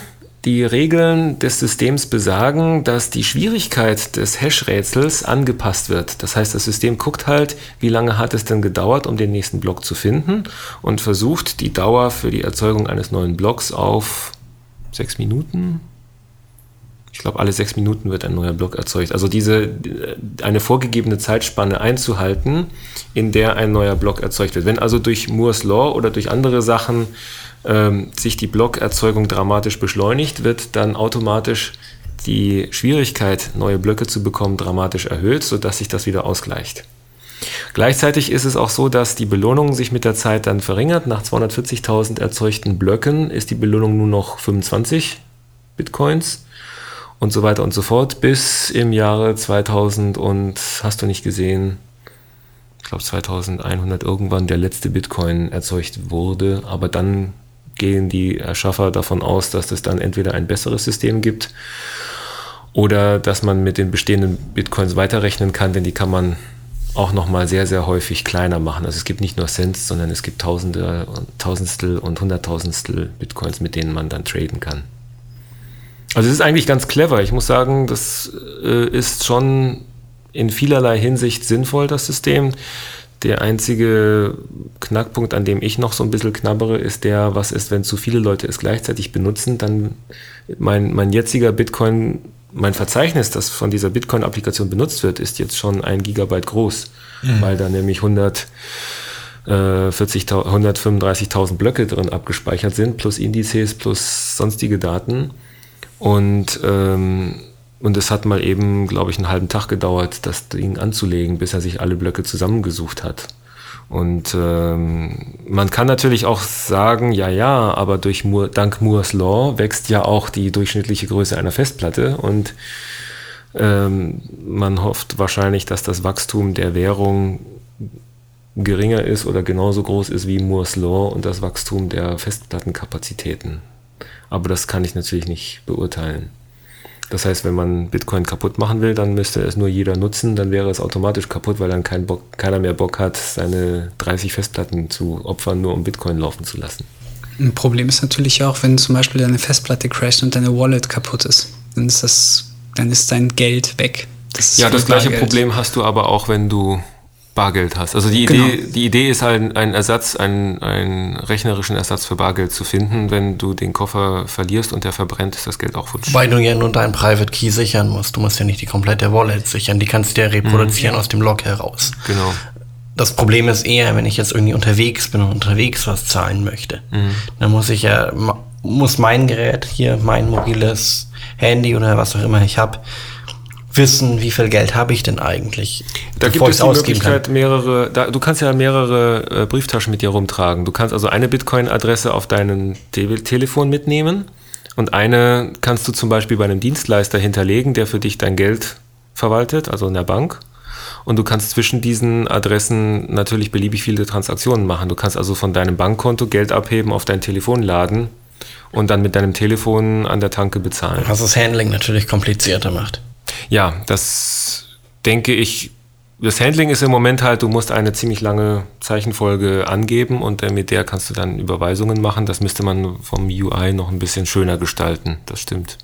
die Regeln des Systems besagen, dass die Schwierigkeit des Hash-Rätsels angepasst wird. Das heißt, das System guckt halt, wie lange hat es denn gedauert, um den nächsten Block zu finden und versucht die Dauer für die Erzeugung eines neuen Blocks auf sechs Minuten ich glaube, alle sechs Minuten wird ein neuer Block erzeugt. Also diese eine vorgegebene Zeitspanne einzuhalten, in der ein neuer Block erzeugt wird. Wenn also durch Moore's Law oder durch andere Sachen ähm, sich die Blockerzeugung dramatisch beschleunigt, wird dann automatisch die Schwierigkeit, neue Blöcke zu bekommen, dramatisch erhöht, sodass sich das wieder ausgleicht. Gleichzeitig ist es auch so, dass die Belohnung sich mit der Zeit dann verringert. Nach 240.000 erzeugten Blöcken ist die Belohnung nur noch 25 Bitcoins und so weiter und so fort, bis im Jahre 2000 und hast du nicht gesehen, ich glaube 2100 irgendwann der letzte Bitcoin erzeugt wurde, aber dann gehen die Erschaffer davon aus, dass es dann entweder ein besseres System gibt oder dass man mit den bestehenden Bitcoins weiterrechnen kann, denn die kann man auch nochmal sehr, sehr häufig kleiner machen. Also es gibt nicht nur Cents, sondern es gibt Tausende, Tausendstel und Hunderttausendstel Bitcoins, mit denen man dann traden kann. Also es ist eigentlich ganz clever. Ich muss sagen, das äh, ist schon in vielerlei Hinsicht sinnvoll, das System. Der einzige Knackpunkt, an dem ich noch so ein bisschen knabbere, ist der, was ist, wenn zu viele Leute es gleichzeitig benutzen, dann mein, mein jetziger Bitcoin, mein Verzeichnis, das von dieser Bitcoin-Applikation benutzt wird, ist jetzt schon ein Gigabyte groß, mhm. weil da nämlich 100 135.000 Blöcke drin abgespeichert sind, plus Indizes, plus sonstige Daten. Und, ähm, und es hat mal eben, glaube ich, einen halben Tag gedauert, das Ding anzulegen, bis er sich alle Blöcke zusammengesucht hat. Und ähm, man kann natürlich auch sagen, ja, ja, aber durch Moore, dank Moore's Law wächst ja auch die durchschnittliche Größe einer Festplatte und ähm, man hofft wahrscheinlich, dass das Wachstum der Währung geringer ist oder genauso groß ist wie Moore's Law und das Wachstum der Festplattenkapazitäten. Aber das kann ich natürlich nicht beurteilen. Das heißt, wenn man Bitcoin kaputt machen will, dann müsste es nur jeder nutzen, dann wäre es automatisch kaputt, weil dann kein Bock, keiner mehr Bock hat, seine 30 Festplatten zu opfern, nur um Bitcoin laufen zu lassen. Ein Problem ist natürlich auch, wenn zum Beispiel deine Festplatte crasht und deine Wallet kaputt ist. Dann ist das, dann ist dein Geld weg. Das ja, das gleiche Problem hast du aber auch, wenn du Bargeld hast. Also die Idee, genau. die Idee ist halt, einen Ersatz, einen, einen rechnerischen Ersatz für Bargeld zu finden. Wenn du den Koffer verlierst und der verbrennt, ist das Geld auch futsch. Weil du ja nur deinen Private Key sichern musst. Du musst ja nicht die komplette Wallet sichern. Die kannst du ja reproduzieren mhm. aus dem Log heraus. Genau. Das Problem ist eher, wenn ich jetzt irgendwie unterwegs bin und unterwegs was zahlen möchte. Mhm. Dann muss ich ja, muss mein Gerät hier, mein mobiles Handy oder was auch immer ich habe, wissen, wie viel Geld habe ich denn eigentlich. Da gibt es die Möglichkeit, kann. mehrere, da, du kannst ja mehrere äh, Brieftaschen mit dir rumtragen. Du kannst also eine Bitcoin-Adresse auf deinem Te Telefon mitnehmen und eine kannst du zum Beispiel bei einem Dienstleister hinterlegen, der für dich dein Geld verwaltet, also in der Bank. Und du kannst zwischen diesen Adressen natürlich beliebig viele Transaktionen machen. Du kannst also von deinem Bankkonto Geld abheben, auf dein Telefon laden und dann mit deinem Telefon an der Tanke bezahlen. Was das Handling natürlich komplizierter macht. Ja, das denke ich. Das Handling ist im Moment halt, du musst eine ziemlich lange Zeichenfolge angeben und mit der kannst du dann Überweisungen machen. Das müsste man vom UI noch ein bisschen schöner gestalten. Das stimmt.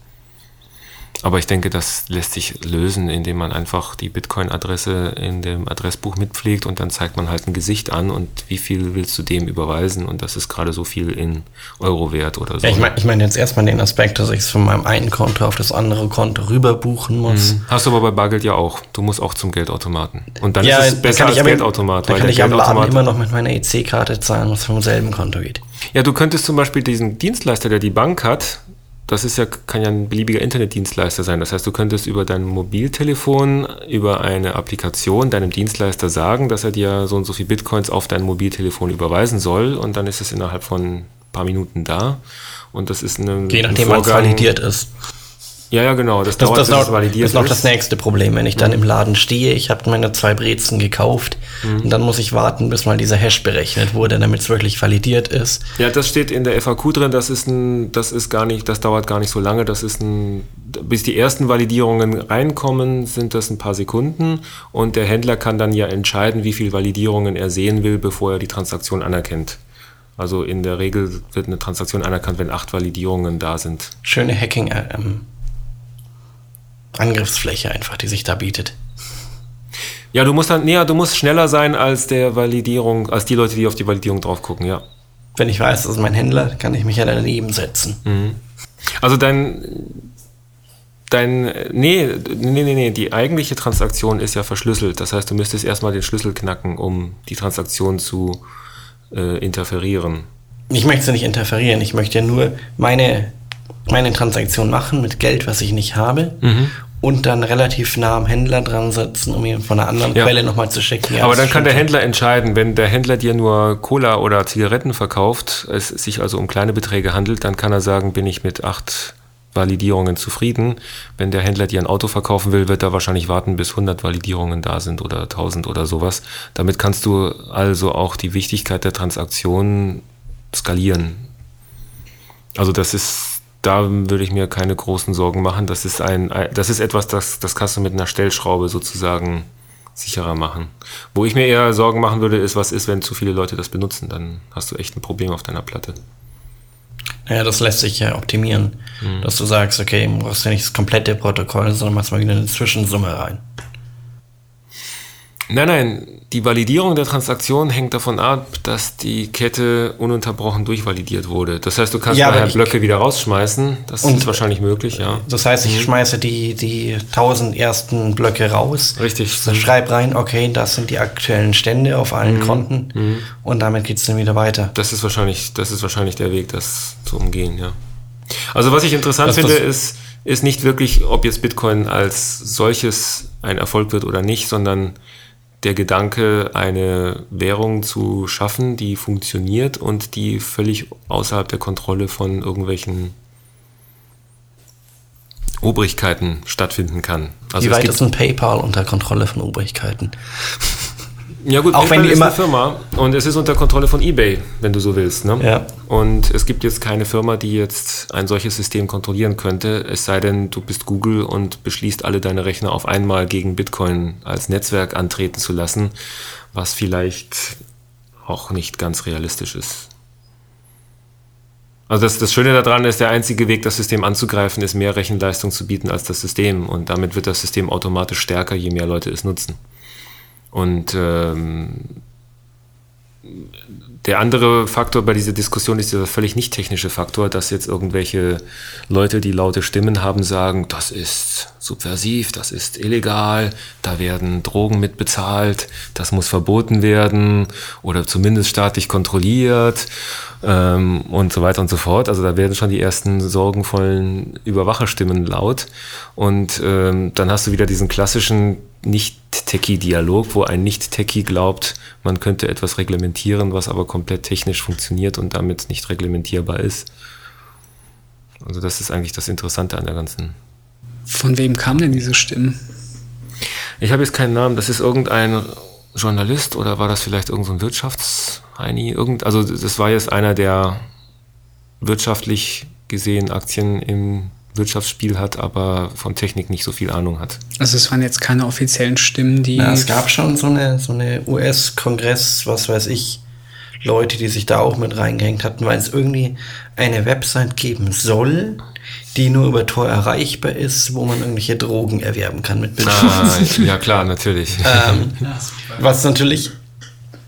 Aber ich denke, das lässt sich lösen, indem man einfach die Bitcoin-Adresse in dem Adressbuch mitpflegt und dann zeigt man halt ein Gesicht an und wie viel willst du dem überweisen und das ist gerade so viel in Euro wert oder so. Ja, ich meine ich mein jetzt erstmal den Aspekt, dass ich es von meinem einen Konto auf das andere Konto rüber buchen muss. Mhm. Hast du aber bei Bargeld ja auch. Du musst auch zum Geldautomaten. Und dann ja, ist es besser als aber, Geldautomat. Da kann ich am Laden immer noch mit meiner EC-Karte zahlen, was vom selben Konto geht. Ja, du könntest zum Beispiel diesen Dienstleister, der die Bank hat, das ist ja, kann ja ein beliebiger Internetdienstleister sein. Das heißt, du könntest über dein Mobiltelefon, über eine Applikation deinem Dienstleister sagen, dass er dir so und so viel Bitcoins auf dein Mobiltelefon überweisen soll und dann ist es innerhalb von ein paar Minuten da. Und das ist eine. Je nachdem, was validiert ist. Ja, ja, genau. Das, das, dauert, das, noch, validiert das ist noch das nächste Problem. Wenn ich dann mhm. im Laden stehe, ich habe meine zwei Brezen gekauft mhm. und dann muss ich warten, bis mal dieser Hash berechnet wurde, damit es wirklich validiert ist. Ja, das steht in der FAQ drin. Das ist ein, das ist gar nicht, das dauert gar nicht so lange. Das ist ein, bis die ersten Validierungen reinkommen, sind das ein paar Sekunden und der Händler kann dann ja entscheiden, wie viel Validierungen er sehen will, bevor er die Transaktion anerkennt. Also in der Regel wird eine Transaktion anerkannt, wenn acht Validierungen da sind. Schöne Hacking. Ähm Angriffsfläche einfach, die sich da bietet. Ja, du musst dann, nee, du musst schneller sein als der Validierung, als die Leute, die auf die Validierung drauf gucken, ja. Wenn ich weiß, das ist mein Händler, kann ich mich ja daneben setzen. Mhm. Also dein, dein, nee, nee, nee, nee, die eigentliche Transaktion ist ja verschlüsselt. Das heißt, du müsstest erstmal den Schlüssel knacken, um die Transaktion zu äh, interferieren. Ich möchte sie nicht interferieren. Ich möchte ja nur meine, meine Transaktion machen mit Geld, was ich nicht habe. Mhm. Und dann relativ nah am Händler dran setzen, um ihn von einer anderen Ja. Quelle nochmal zu checken. Ja, Aber dann kann der Händler entscheiden, wenn der Händler dir nur Cola oder Zigaretten verkauft, es sich also um kleine Beträge handelt, dann kann er sagen, bin ich mit acht Validierungen zufrieden. Wenn der Händler dir ein Auto verkaufen will, wird er wahrscheinlich warten, bis 100 Validierungen da sind oder 1000 oder sowas. Damit kannst du also auch die Wichtigkeit der Transaktion skalieren. Also das ist, da würde ich mir keine großen Sorgen machen. Das ist ein, das ist etwas, das, das kannst du mit einer Stellschraube sozusagen sicherer machen. Wo ich mir eher Sorgen machen würde, ist, was ist, wenn zu viele Leute das benutzen? Dann hast du echt ein Problem auf deiner Platte. Ja, das lässt sich ja optimieren. Dass du sagst, okay, du brauchst ja nicht das komplette Protokoll, sondern machst mal wieder eine Zwischensumme rein. Nein, nein, die Validierung der Transaktion hängt davon ab, dass die Kette ununterbrochen durchvalidiert wurde. Das heißt, du kannst Ja, nachher Blöcke wieder rausschmeißen. Das ist wahrscheinlich möglich, ja. Das heißt, ich schmeiße die, die 1000 ersten Blöcke raus. Richtig. Schreib rein, okay, das sind die aktuellen Stände auf allen Konten. Und damit geht's dann wieder weiter. Das ist wahrscheinlich, das ist wahrscheinlich der Weg, das zu umgehen, ja. Also was ich interessant Das- finde, das- ist, ist nicht wirklich, ob jetzt Bitcoin als solches ein Erfolg wird oder nicht, sondern der Gedanke, eine Währung zu schaffen, die funktioniert und die völlig außerhalb der Kontrolle von irgendwelchen Obrigkeiten stattfinden kann. Also Wie es weit gibt- ist ein PayPal unter Kontrolle von Obrigkeiten? Ja gut, Auch wenn die ist immer- eine Firma und es ist unter Kontrolle von eBay, wenn du so willst. Ne? Ja. Und es gibt jetzt keine Firma, die jetzt ein solches System kontrollieren könnte, es sei denn, du bist Google und beschließt alle deine Rechner auf einmal gegen Bitcoin als Netzwerk antreten zu lassen, was vielleicht auch nicht ganz realistisch ist. Also das, das Schöne daran ist, der einzige Weg, das System anzugreifen, ist mehr Rechenleistung zu bieten als das System. Und damit wird das System automatisch stärker, je mehr Leute es nutzen. Und ähm, der andere Faktor bei dieser Diskussion ist dieser völlig nicht technische Faktor, dass jetzt irgendwelche Leute, die laute Stimmen haben, sagen, das ist subversiv, das ist illegal, da werden Drogen mit bezahlt, das muss verboten werden oder zumindest staatlich kontrolliert ähm, und so weiter und so fort. Also da werden schon die ersten sorgenvollen Überwacherstimmen laut. Und ähm, dann hast du wieder diesen klassischen Nicht-Techie-Dialog, wo ein Nicht-Techie glaubt, man könnte etwas reglementieren, was aber komplett technisch funktioniert und damit nicht reglementierbar ist. Also das ist eigentlich das Interessante an der ganzen. Von wem kamen denn diese Stimmen? Ich habe jetzt keinen Namen, das ist irgendein Journalist oder war das vielleicht irgendein so Wirtschaftsheini? Irgend, also das war jetzt einer, der wirtschaftlich gesehen Aktien im Wirtschaftsspiel hat, aber von Technik nicht so viel Ahnung hat. Also es waren jetzt keine offiziellen Stimmen, die. Ja, es gab schon so eine, so eine US-Kongress, was weiß ich, Leute, die sich da auch mit reingehängt hatten, weil es irgendwie eine Website geben soll, die nur über Tor erreichbar ist, wo man irgendwelche Drogen erwerben kann mit Bitcoin. Ah, [LAUGHS] ja klar, natürlich. Ähm, was natürlich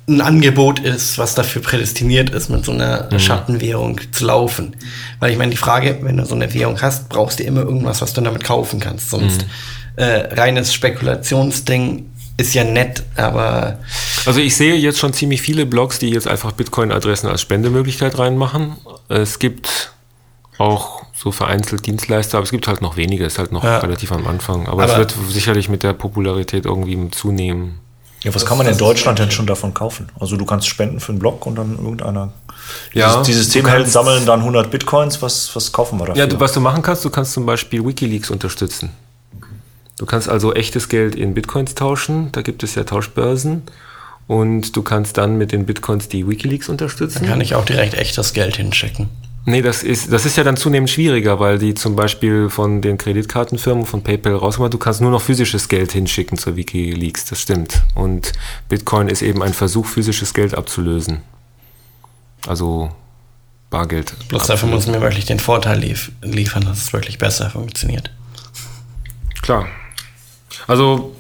ein Angebot ist, was dafür prädestiniert ist, mit so einer Schattenwährung zu laufen. Weil ich meine, die Frage, wenn du so eine Währung hast, brauchst du immer irgendwas, was du damit kaufen kannst. Sonst äh, reines Spekulationsding ist ja nett, aber Also ich sehe jetzt schon ziemlich viele Blogs, die jetzt einfach Bitcoin-Adressen als Spendemöglichkeit reinmachen. Es gibt auch so vereinzelt Dienstleister, aber es gibt halt noch wenige, ist halt noch Ja. relativ am Anfang. Aber, es Aber- wird sicherlich mit der Popularität irgendwie zunehmen. Ja, was kann man in Deutschland denn schon davon kaufen? Also du kannst spenden für einen Blog und dann irgendeiner. Ja, dieses, die Systemhelden sammeln dann 100 Bitcoins. Was, was kaufen wir dafür? Ja, du, was du machen kannst, du kannst zum Beispiel Wikileaks unterstützen. Du kannst also echtes Geld in Bitcoins tauschen, da gibt es ja Tauschbörsen. Und du kannst dann mit den Bitcoins die Wikileaks unterstützen. kann ich auch direkt echtes Geld hinschicken. Nee, das ist, das ist ja dann zunehmend schwieriger, weil die zum Beispiel von den Kreditkartenfirmen von PayPal rauskommen. Du kannst nur noch physisches Geld hinschicken zur Wikileaks, das stimmt. Und Bitcoin ist eben ein Versuch, physisches Geld abzulösen. Also Bargeld. Bloß dafür muss mir wirklich den Vorteil lief liefern, dass es wirklich besser funktioniert. Klar. Also,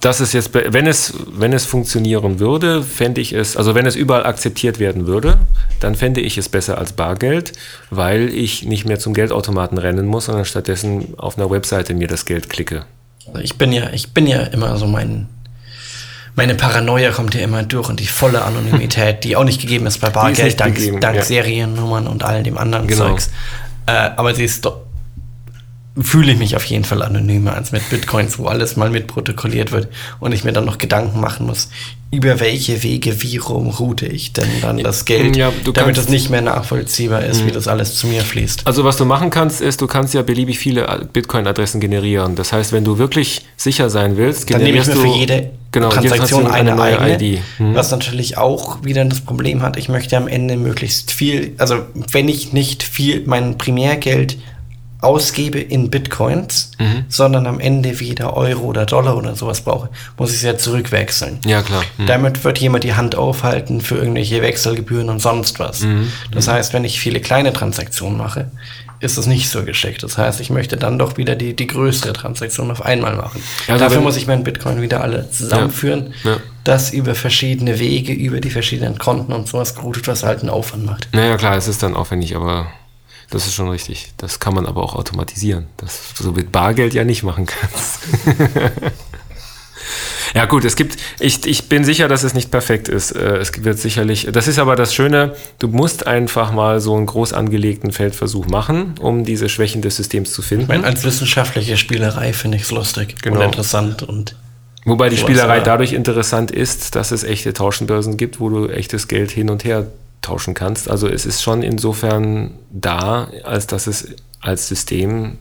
das ist jetzt, wenn es, wenn es funktionieren würde, fände ich es, also wenn es überall akzeptiert werden würde, dann fände ich es besser als Bargeld, weil ich nicht mehr zum Geldautomaten rennen muss, sondern stattdessen auf einer Webseite mir das Geld klicke. Also ich bin ja, ich bin ja immer so mein, meine Paranoia kommt ja immer durch und die volle Anonymität, [LAUGHS] die auch nicht gegeben ist bei Bargeld, dank, gegeben, dank ja. Seriennummern und all dem anderen Genau. Zeugs. Äh, aber sie ist doch, fühle ich mich auf jeden Fall anonymer als mit Bitcoins, wo alles mal mitprotokolliert wird und ich mir dann noch Gedanken machen muss, über welche Wege, wie rum route ich denn dann das Geld, Ja, damit es nicht mehr nachvollziehbar ist, wie das alles zu mir fließt. Also was du machen kannst, ist, du kannst ja beliebig viele Bitcoin-Adressen generieren. Das heißt, wenn du wirklich sicher sein willst, Dann nehme ich generierst mir du für jede genau, Transaktion jede eine, neue eigene, ID. Mhm. was natürlich auch wieder das Problem hat, ich möchte am Ende möglichst viel, also wenn ich nicht viel mein Primärgeld ausgebe in Bitcoins, Mhm. sondern am Ende wieder Euro oder Dollar oder sowas brauche, muss ich es ja zurückwechseln. Ja, klar. Mhm. Damit wird jemand die Hand aufhalten für irgendwelche Wechselgebühren und sonst was. Mhm. Das heißt, wenn ich viele kleine Transaktionen mache, ist das nicht so geschickt. Das heißt, ich möchte dann doch wieder die, die größere Transaktion auf einmal machen. Ja, also Dafür muss ich meinen Bitcoin wieder alle zusammenführen, Ja, ja. das über verschiedene Wege, über die verschiedenen Konten und sowas geroutet, was halt einen Aufwand macht. Naja, klar, es ist dann aufwendig, aber das ist schon richtig. Das kann man aber auch automatisieren. Das du mit Bargeld ja nicht machen kannst. [LAUGHS] ja gut, es gibt, ich, ich bin sicher, dass es nicht perfekt ist. Äh, Es wird sicherlich, das ist aber das Schöne, du musst einfach mal so einen groß angelegten Feldversuch machen, um diese Schwächen des Systems zu finden. Ich meine, als wissenschaftliche Spielerei finde ich es lustig Genau. und interessant und Wobei die Spielerei dadurch interessant ist, dass es echte Tauschenbörsen gibt, wo du echtes Geld hin und her tauschen kannst. Also es ist schon insofern da, als dass es als System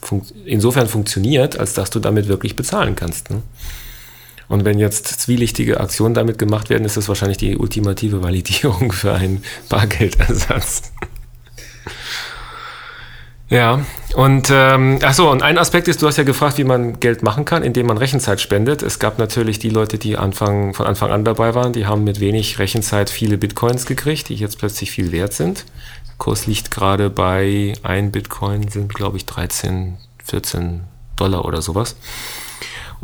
fun insofern funktioniert, als dass du damit wirklich bezahlen kannst. Ne? Und wenn jetzt zwielichtige Aktionen damit gemacht werden, ist das wahrscheinlich die ultimative Validierung [LAUGHS] für einen Bargeldersatz. Ja, und ähm, ach so, und ein Aspekt ist, du hast ja gefragt, wie man Geld machen kann, indem man Rechenzeit spendet. Es gab natürlich die Leute, die Anfang, von Anfang an dabei waren, die haben mit wenig Rechenzeit viele Bitcoins gekriegt, die jetzt plötzlich viel wert sind. Der Kurs liegt gerade bei ein Bitcoin sind, glaube ich, 13, 14 Dollar oder sowas.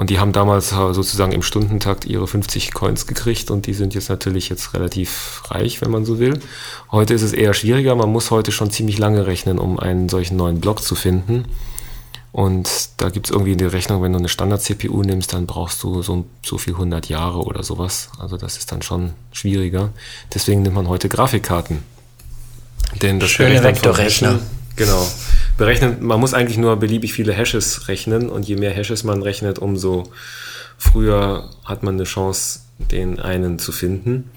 Und die haben damals äh, sozusagen im Stundentakt ihre 50 Coins gekriegt und die sind jetzt natürlich jetzt relativ reich, wenn man so will. Heute ist es eher schwieriger. Man muss heute schon ziemlich lange rechnen, um einen solchen neuen Block zu finden. Und da gibt es irgendwie eine Rechnung, wenn du eine Standard-CPU nimmst, dann brauchst du so, so viel 100 Jahre oder sowas. Also das ist dann schon schwieriger. Deswegen nimmt man heute Grafikkarten. Denn das Schöne Vektorrechner. Genau. Berechnen, man muss eigentlich nur beliebig viele Hashes rechnen und je mehr Hashes man rechnet, umso früher hat man eine Chance, den einen zu finden.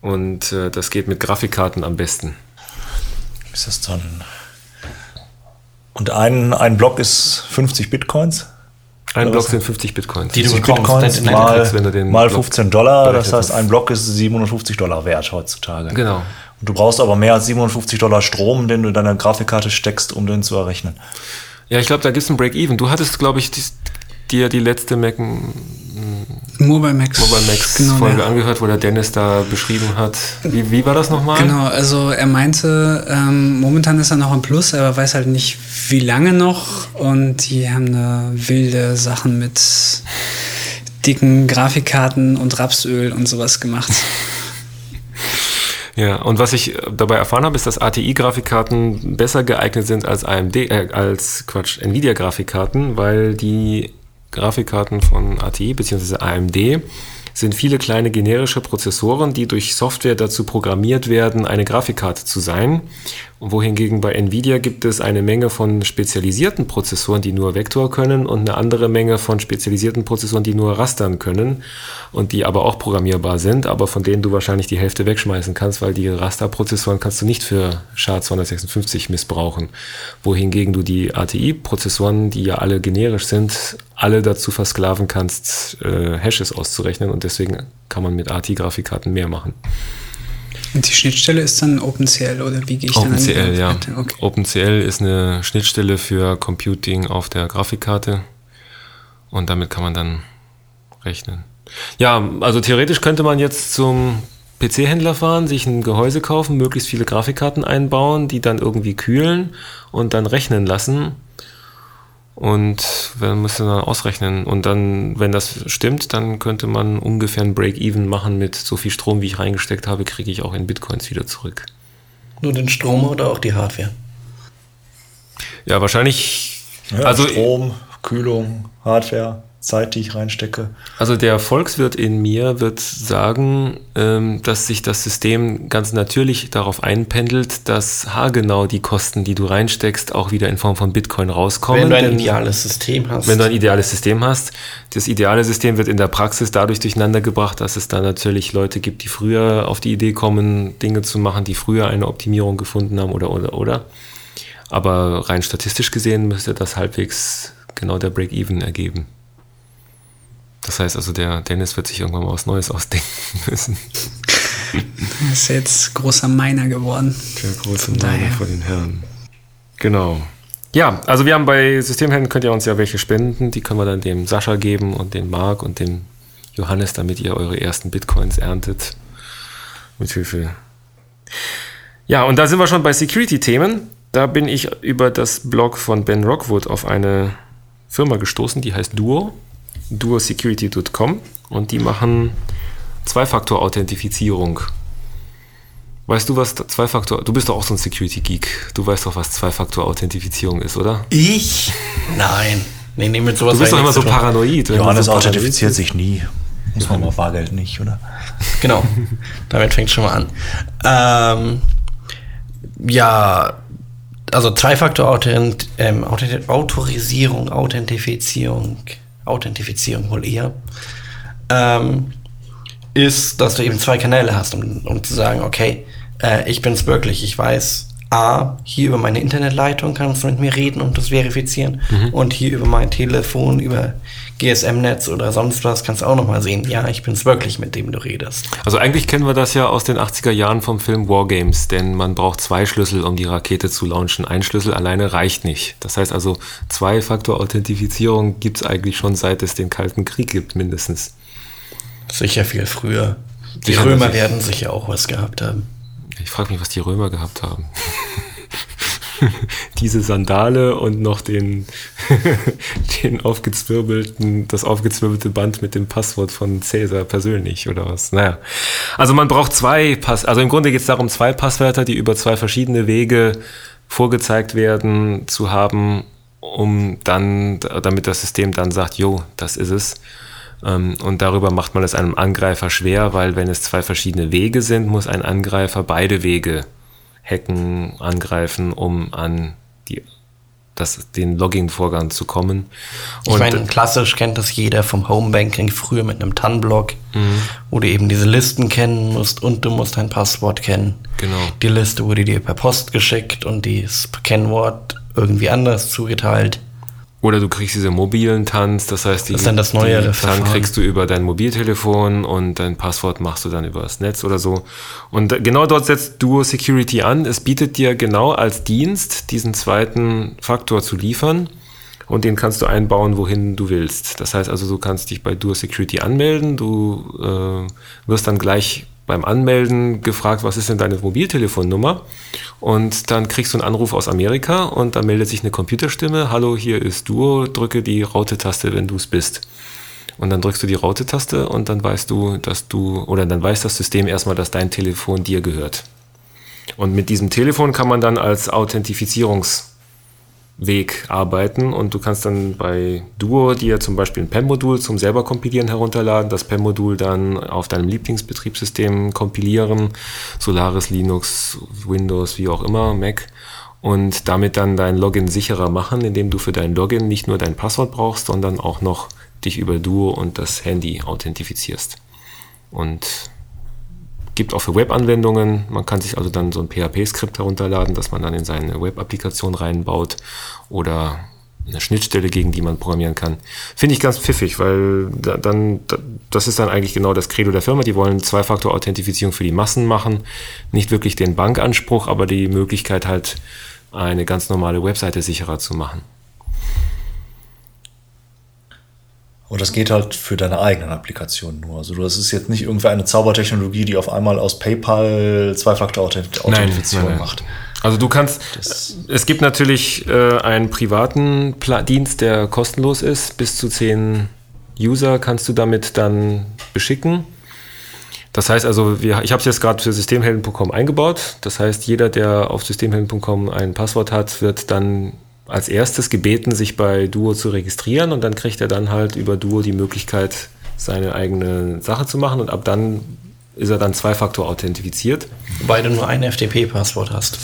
Und äh, das geht mit Grafikkarten am besten. Ist das dann. Und ein, ein Block ist 50 Bitcoins? Ein Block sind 50 Bitcoins. Die du 50 bekommst, Bitcoins mal, kriegst, wenn du den mal Block 15 Dollar. Das berechnet heißt, ein Block ist 750 Dollar wert heutzutage. Genau. Und du brauchst aber mehr als 750 Dollar Strom, den du in deiner Grafikkarte steckst, um den zu errechnen. Ja, ich glaube, da gibt es ein Break-Even. Du hattest, glaube ich, dies, dir die letzte Mac, Mobile Max. Mobile Max genau, Folge der- angehört, wo der Dennis da beschrieben hat. Wie, wie war das nochmal? Genau, also er meinte, ähm, momentan ist er noch im Plus, aber weiß halt nicht, wie lange noch. Und die haben da wilde Sachen mit dicken Grafikkarten und Rapsöl und sowas gemacht. Ja, und was ich äh, dabei erfahren habe, ist, dass ATI-Grafikkarten besser geeignet sind als AMD, äh, als Quatsch, Nvidia-Grafikkarten, weil die Grafikkarten von ATI bzw. AMD sind viele kleine generische Prozessoren, die durch Software dazu programmiert werden, eine Grafikkarte zu sein. Wohingegen bei Nvidia gibt es eine Menge von spezialisierten Prozessoren, die nur Vektor können und eine andere Menge von spezialisierten Prozessoren, die nur rastern können und die aber auch programmierbar sind, aber von denen du wahrscheinlich die Hälfte wegschmeißen kannst, weil die Rasterprozessoren kannst du nicht für SHA-256 missbrauchen. Wohingegen du die ATI-Prozessoren, die ja alle generisch sind, alle dazu versklaven kannst, äh, Hashes auszurechnen und deswegen kann man mit ATI-Grafikkarten mehr machen. Und die Schnittstelle ist dann OpenCL oder wie gehe ich dann an OpenCL, ja. Okay. OpenCL ist eine Schnittstelle für Computing auf der Grafikkarte und damit kann man dann rechnen. Ja, also theoretisch könnte man jetzt zum PC-Händler fahren, sich ein Gehäuse kaufen, möglichst viele Grafikkarten einbauen, die dann irgendwie kühlen und dann rechnen lassen. Und man müsste dann ausrechnen. Und dann, wenn das stimmt, dann könnte man ungefähr ein Break-Even machen mit so viel Strom, wie ich reingesteckt habe, kriege ich auch in Bitcoins wieder zurück. Nur den Strom oder auch die Hardware? Ja, wahrscheinlich. Ja, also, Strom, Kühlung, Hardware, Zeit, die ich reinstecke. Also der Volkswirt in mir wird sagen, ähm, dass sich das System ganz natürlich darauf einpendelt, dass haargenau die Kosten, die du reinsteckst, auch wieder in Form von Bitcoin rauskommen. Wenn du ein Denn ideales System hast. wenn du ein ideales System hast, das ideale System wird in der Praxis dadurch durcheinander gebracht, dass es da natürlich Leute gibt, die früher auf die Idee kommen, Dinge zu machen, die früher eine Optimierung gefunden haben oder oder oder. Aber rein statistisch gesehen müsste das halbwegs genau der Break-Even ergeben. Das heißt also, der Dennis wird sich irgendwann mal was Neues ausdenken [LAUGHS] müssen. Er ist jetzt großer Miner geworden. Der große Von daher. vor den Herren. Genau. Ja, also wir haben bei Systemhelden, könnt ihr uns ja welche spenden, die können wir dann dem Sascha geben und dem Marc und dem Johannes, damit ihr eure ersten Bitcoins erntet. Mit Hilfe. Ja, und da sind wir schon bei Security-Themen. Da bin ich über das Blog von Ben Rockwood auf eine Firma gestoßen, die heißt Duo, duosecurity.com und die machen Zwei-Faktor-Authentifizierung. Weißt du, was Zwei-Faktor, du bist doch auch so ein Security-Geek. Du weißt doch, was Zwei-Faktor-Authentifizierung ist, oder? Ich? Nein. Nee, nee, mit sowas Du bist doch immer so paranoid. wenn man Johannes so authentifiziert ist. sich nie. Muss man mal Bargeld nicht, oder? Genau. Damit fängt schon mal an. Ähm, ja, also Zwei-Faktor-Authent ähm, Authentifizierung, Authentifizierung wohl eher, ähm, ist, dass du eben zwei Kanäle hast, um, um zu sagen, okay, äh, ich bin's wirklich, ich weiß, A, hier über meine Internetleitung kannst du mit mir reden und das verifizieren und hier über mein Telefon, über GSM-Netz oder sonst was kannst du auch nochmal sehen, ja, ich bin's wirklich, mit dem du redest. Also eigentlich kennen wir das ja aus den 80er Jahren vom Film Wargames, denn man braucht zwei Schlüssel, um die Rakete zu launchen. Ein Schlüssel alleine reicht nicht. Das heißt also, Zwei-Faktor-Authentifizierung gibt es eigentlich schon seit es den Kalten Krieg gibt, mindestens. Sicher viel früher. Die Sicher, Römer werden sicher auch was gehabt haben. Ich frage mich, was die Römer gehabt haben. [LAUGHS] Diese Sandale und noch den, [LAUGHS] den aufgezwirbelten, das aufgezwirbelte Band mit dem Passwort von Cäsar persönlich oder was. Naja. Also man braucht zwei Pass, also im Grunde geht es darum, zwei Passwörter, die über zwei verschiedene Wege vorgezeigt werden, zu haben, um dann, damit das System dann sagt, jo, das ist es. Ähm, Und darüber macht man es einem Angreifer schwer, weil wenn es zwei verschiedene Wege sind, muss ein Angreifer beide Wege hacken, angreifen, um an die, das, den Login-Vorgang zu kommen. Ich meine, klassisch kennt das jeder vom Homebanking früher mit einem TAN-Block, wo du eben diese Listen kennen musst und du musst dein Passwort kennen. Genau. Die Liste wurde dir per Post geschickt und das Kennwort irgendwie anders zugeteilt. Oder du kriegst diese mobilen Tanz, das heißt, die, Das ist dann das neuere die Tanz Verfahren. kriegst du über dein Mobiltelefon und dein Passwort machst du dann über das Netz oder so. Und genau dort setzt Duo Security an. Es bietet dir genau als Dienst diesen zweiten Faktor zu liefern und den kannst du einbauen, wohin du willst. Das heißt also, du kannst dich bei Duo Security anmelden, du äh, wirst dann gleich beim Anmelden gefragt, was ist denn deine Mobiltelefonnummer? Und dann kriegst du einen Anruf aus Amerika und dann meldet sich eine Computerstimme. Hallo, hier ist Duo, drücke die Raute-Taste, wenn du es bist. Und dann drückst du die Raute-Taste und dann weißt du, dass du, oder dann weiß das System erstmal, dass dein Telefon dir gehört. Und mit diesem Telefon kann man dann als Authentifizierungsweg arbeiten und du kannst dann bei Duo dir zum Beispiel ein PEM-Modul zum selber kompilieren herunterladen, das PEM-Modul dann auf deinem Lieblingsbetriebssystem kompilieren, Solaris, Linux, Windows, wie auch immer, Mac und damit dann dein Login sicherer machen, indem du für dein Login nicht nur dein Passwort brauchst, sondern auch noch dich über Duo und das Handy authentifizierst. Und gibt auch für Web-Anwendungen. Man kann sich also dann so ein PHP-Skript herunterladen, das man dann in seine Web-Applikation reinbaut oder eine Schnittstelle, gegen die man programmieren kann. Finde ich ganz pfiffig, weil da, dann, da, das ist dann eigentlich genau das Credo der Firma. Die wollen Zwei-Faktor-Authentifizierung für die Massen machen. Nicht wirklich den Bankanspruch, aber die Möglichkeit halt, eine ganz normale Webseite sicherer zu machen. Und das geht halt für deine eigenen Applikationen nur. Also das ist jetzt nicht irgendwie eine Zaubertechnologie, die auf einmal aus PayPal Zwei-Faktor-Authentifizierung macht. Also du kannst, Das- es gibt natürlich äh, einen privaten Pla Dienst, der kostenlos ist. Bis zu 10 User kannst du damit dann beschicken. Das heißt also, wir, ich habe es jetzt gerade für systemhelden.com eingebaut. Das heißt, jeder, der auf systemhelden.com ein Passwort hat, wird dann als erstes gebeten, sich bei Duo zu registrieren und dann kriegt er dann halt über Duo die Möglichkeit, seine eigene Sache zu machen und ab dann ist er dann Zwei-Faktor authentifiziert. Wobei du nur ein FTP-Passwort hast.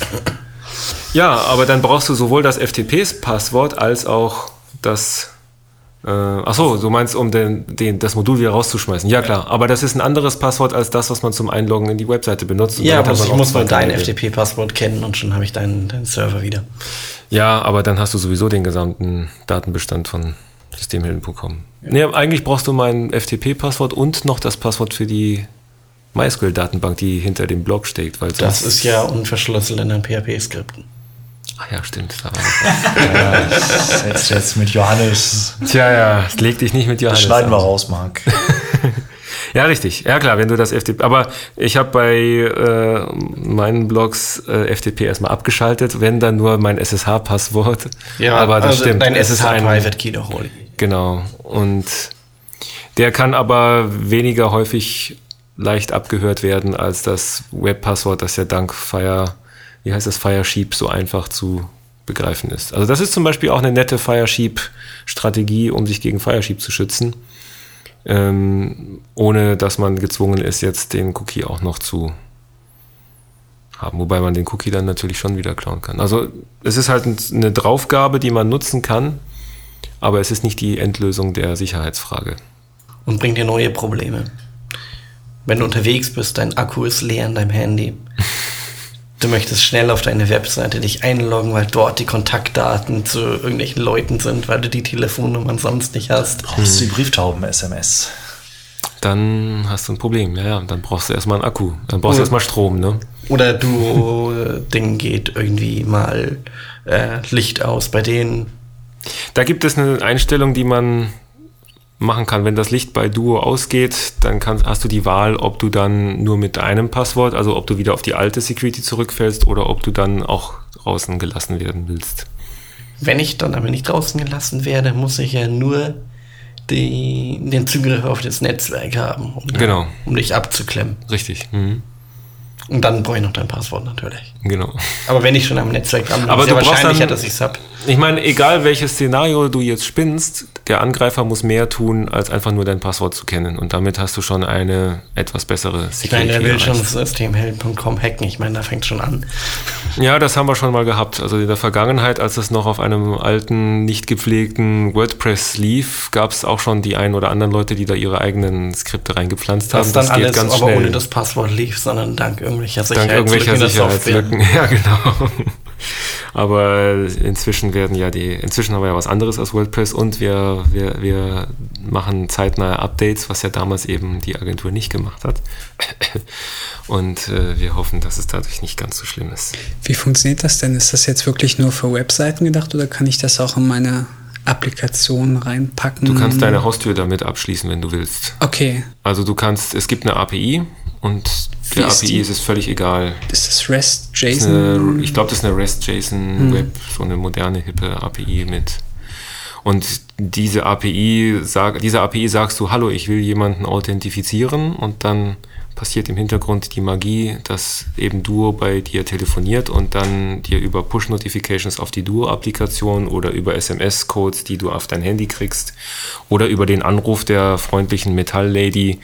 Ja, aber dann brauchst du sowohl das FTP-Passwort als auch das. Äh, ach so, du meinst, um den, den, das Modul wieder rauszuschmeißen. Ja, klar. Aber das ist ein anderes Passwort als das, was man zum Einloggen in die Webseite benutzt. Und Ja, man ich muss mal dein. FTP-Passwort kennen und schon habe ich deinen, deinen Server wieder. Ja, aber dann hast du sowieso den gesamten Datenbestand von systemhelden.com. Nee, eigentlich brauchst du mein FTP-Passwort und noch das Passwort für die MySQL-Datenbank, die hinter dem Blog steht. Weil Das ist ja unverschlüsselt in den PHP-Skripten. Ach ja, stimmt. Da war [LAUGHS] Ja, das du jetzt mit Johannes. Tja, ja, leg dich nicht mit Das Johannes schneiden an. wir raus, Marc. [LAUGHS] Ja, richtig. Ja, klar, wenn du das FTP. Aber ich habe bei äh, meinen Blogs äh, FTP erstmal abgeschaltet, wenn dann nur mein SSH-Passwort. aber das also stimmt. Dein SSH-Private Key doch wohl. Genau. Und der kann aber weniger häufig leicht abgehört werden als das Webpasswort, das ja dank Fire, wie heißt das, Firesheep so einfach zu begreifen ist. Also das ist zum Beispiel auch eine nette Firesheep-Strategie, um sich gegen Firesheep zu schützen, ähm, ohne dass man gezwungen ist, jetzt den Cookie auch noch zu haben, wobei man den Cookie dann natürlich schon wieder klauen kann. Also es ist halt eine Draufgabe, die man nutzen kann, aber es ist nicht die Endlösung der Sicherheitsfrage. Und bringt dir neue Probleme. Wenn du unterwegs bist, dein Akku ist leer in deinem Handy. [LAUGHS] Du möchtest schnell auf deine Webseite dich einloggen, weil dort die Kontaktdaten zu irgendwelchen Leuten sind, weil du die Telefonnummern sonst nicht hast. Brauchst du die Brieftauben-SMS? Dann hast du ein Problem. Ja, ja, dann brauchst du erstmal einen Akku. Dann brauchst du erstmal Strom, ne? Oder du äh, Ding geht irgendwie mal äh, Licht aus bei denen. Da gibt es eine Einstellung, die man machen kann. Wenn das Licht bei Duo ausgeht, dann kannst, hast du die Wahl, ob du dann nur mit einem Passwort, also ob du wieder auf die alte Security zurückfällst oder ob du dann auch draußen gelassen werden willst. Wenn ich dann aber nicht draußen gelassen werde, muss ich ja nur die, den Zugriff auf das Netzwerk haben, um, Genau. um dich abzuklemmen. Richtig. Mhm. Und dann brauche ich noch dein Passwort natürlich. Genau. Aber wenn ich schon am Netzwerk bin, Aber ist ja du brauchst wahrscheinlicher, dann- dass ich es hab. Ich meine, egal welches Szenario du jetzt spinnst, der Angreifer muss mehr tun, als einfach nur dein Passwort zu kennen. Und damit hast du schon eine etwas bessere Ich meine, der will schon das Systemhelden.com hacken. Ich meine, da fängt schon an. Ja, das haben wir schon mal gehabt. Also in der Vergangenheit, als es noch auf einem alten, nicht gepflegten WordPress lief, gab es auch schon die ein oder anderen Leute, die da ihre eigenen Skripte reingepflanzt haben. Das dann alles, aber schnell. ohne das Passwort lief, sondern dank irgendwelcher Dank Sicherheitslücken Software. Sicherheitslücken. [LAUGHS] Ja, genau. Aber inzwischen werden ja die, inzwischen haben wir ja was anderes als WordPress und wir, wir, wir machen zeitnahe Updates, was ja damals eben die Agentur nicht gemacht hat. [COUGHS] Und äh, wir hoffen, dass es dadurch nicht ganz so schlimm ist. Wie funktioniert das denn? Ist das jetzt wirklich nur für Webseiten gedacht oder kann ich das auch in meine Applikation reinpacken? Du kannst deine Haustür damit abschließen, wenn du willst. Okay. Also du kannst, es gibt eine API und der API die? ist es völlig egal. Ist das REST Das JSON? eine, ich glaube, das ist eine REST-JSON Web, so eine moderne, hippe API mit. Und diese API, sag, diese API sagst du, hallo, ich will jemanden authentifizieren und dann passiert im Hintergrund die Magie, dass eben Duo bei dir telefoniert und dann dir über Push-Notifications auf die Duo-Applikation oder über SMS-Codes, die du auf dein Handy kriegst oder über den Anruf der freundlichen Metall-Lady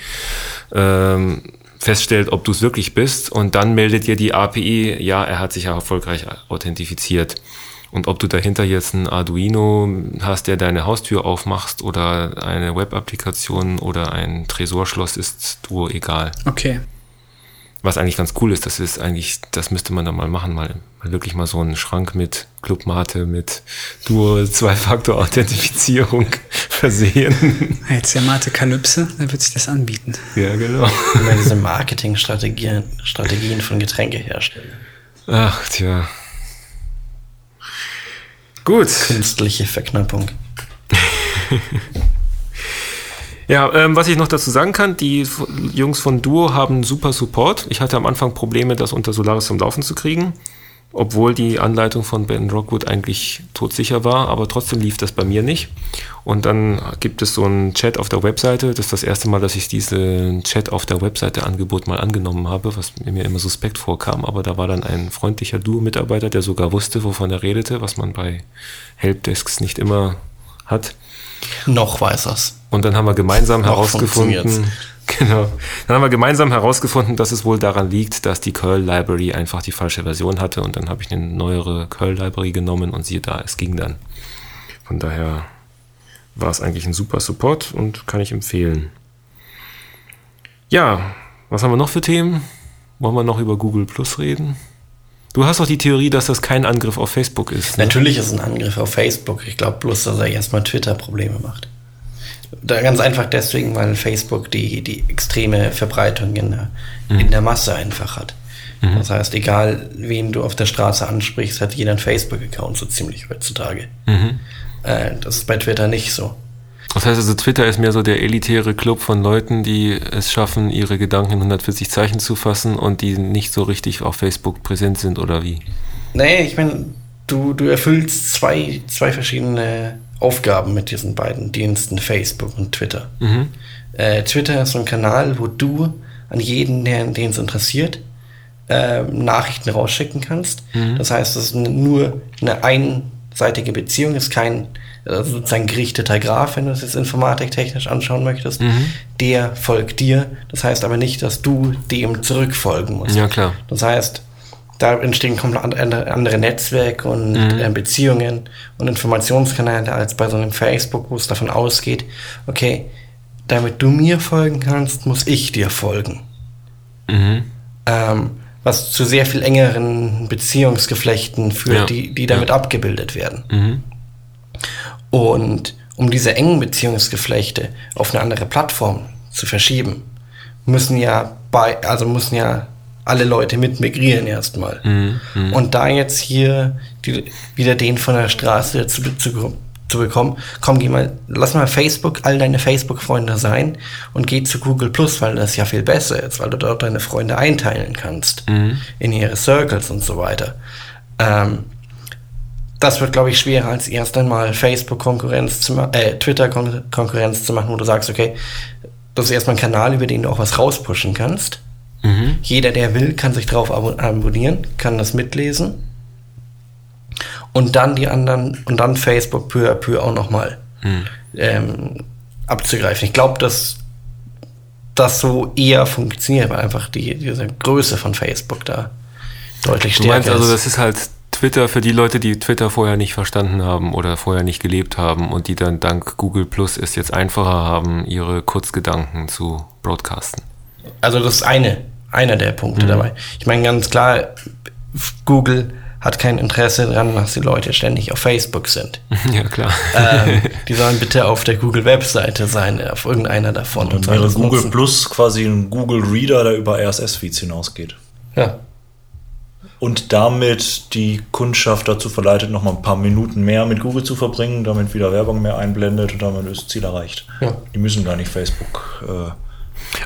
ähm, feststellt, ob du es wirklich bist und dann meldet dir die API, ja, er hat sich ja erfolgreich authentifiziert. Und ob du dahinter jetzt ein Arduino hast, der deine Haustür aufmachst oder eine Web-Applikation oder ein Tresorschloss, ist Duo egal. Okay. Was eigentlich ganz cool ist, das ist eigentlich, das müsste man dann mal machen, mal, mal wirklich mal so einen Schrank mit Clubmate, mit Duo Zwei-Faktor-Authentifizierung [LAUGHS] versehen. Jetzt der Mate Kalypse, da wird sich das anbieten. ja, genau. Immer diese Marketingstrategien Strategien von Getränkeherstellern. Ach, tja. Gut. Künstliche Verknappung. [LAUGHS] Ja, ähm, was ich noch dazu sagen kann, die Jungs von Duo haben super Support. Ich hatte am Anfang Probleme, das unter Solaris zum Laufen zu kriegen. Obwohl die Anleitung von Ben Rockwood eigentlich todsicher war, aber trotzdem lief das bei mir nicht. Und dann gibt es so einen Chat auf der Webseite. Das ist das erste Mal, dass ich diesen Chat auf der Webseite Angebot mal angenommen habe, was mir immer suspekt vorkam. Aber da war dann ein freundlicher Duo-Mitarbeiter, der sogar wusste, wovon er redete, was man bei Helpdesks nicht immer hat. Noch weiß er's. Und dann haben wir gemeinsam herausgefunden, [LAUGHS] genau, dann haben wir gemeinsam herausgefunden, dass es wohl daran liegt, dass die Curl Library einfach die falsche Version hatte und dann habe ich eine neuere Curl Library genommen und siehe da, es ging dann. Von daher war es eigentlich ein super Support und kann ich empfehlen. Ja, was haben wir noch für Themen? Wollen wir noch über Google Plus reden? Du hast doch die Theorie, dass das kein Angriff auf Facebook ist. Ne? Natürlich ist es ein Angriff auf Facebook. Ich glaube bloß, dass er erstmal Twitter Probleme macht. Da ganz einfach deswegen, weil Facebook die, die extreme Verbreitung in der, in der Masse einfach hat. Das heißt, egal wen du auf der Straße ansprichst, hat jeder einen Facebook-Account so ziemlich heutzutage. Äh, das ist bei Twitter nicht so. Das heißt also, Twitter ist mehr so der elitäre Club von Leuten, die es schaffen, ihre Gedanken in 140 Zeichen zu fassen und die nicht so richtig auf Facebook präsent sind oder wie? Nee, ich meine, du, du erfüllst zwei, zwei verschiedene Aufgaben mit diesen beiden Diensten, Facebook und Twitter. Äh, Twitter ist so ein Kanal, wo du an jeden, der den es interessiert, ähm, Nachrichten rausschicken kannst. Das heißt, es ist n- nur eine einseitige Beziehung, ist kein also sozusagen gerichteter Graph, wenn du es jetzt informatiktechnisch anschauen möchtest. Der folgt dir. Das heißt aber nicht, dass du dem zurückfolgen musst. Ja, klar. Das heißt, da entstehen komplett and- andere- Netzwerke und äh, Beziehungen und Informationskanäle als bei so einem Facebook, wo es davon ausgeht, okay, damit du mir folgen kannst, muss ich dir folgen. Ähm, was zu sehr viel engeren Beziehungsgeflechten führt, Ja. die, die damit abgebildet werden. Und um diese engen Beziehungsgeflechte auf eine andere Plattform zu verschieben, müssen ja bei, also müssen ja alle Leute mit migrieren erstmal. Und da jetzt hier die, wieder den von der Straße zu, zu, zu bekommen, komm, geh mal, lass mal Facebook, all deine Facebook-Freunde sein und geh zu Google Plus, weil das ja viel besser ist, weil du dort deine Freunde einteilen kannst in ihre Circles und so weiter. Ähm, das wird, glaube ich, schwerer als erst einmal Facebook-Konkurrenz zu machen, äh, Twitter-Konkurrenz zu machen, wo du sagst, okay, das ist erstmal ein Kanal, über den du auch was rauspushen kannst. Jeder, der will, kann sich drauf abo abonnieren, kann das mitlesen. Und dann die anderen, und dann Facebook peu à peu auch nochmal ähm, abzugreifen. Ich glaube, dass das so eher funktioniert, weil einfach die, diese Größe von Facebook da deutlich Du stärker meinst also, ist. das ist halt Twitter für die Leute, die Twitter vorher nicht verstanden haben oder vorher nicht gelebt haben und die dann dank Google Plus es jetzt einfacher haben, ihre Kurzgedanken zu broadcasten. Also das ist eine, einer der Punkte dabei. Ich meine ganz klar, Google hat kein Interesse daran, dass die Leute ständig auf Facebook sind. [LAUGHS] ja, klar. ähm, [LAUGHS] die sollen bitte auf der Google-Webseite sein, auf irgendeiner davon. Dann sollen wäre Google nutzen. Plus quasi ein Google Reader, der über RSS-Feeds hinausgeht. Ja. Und damit die Kundschaft dazu verleitet, noch mal ein paar Minuten mehr mit Google zu verbringen, damit wieder Werbung mehr einblendet und damit ist das Ziel erreicht. Ja. Die müssen gar nicht Facebook. Äh,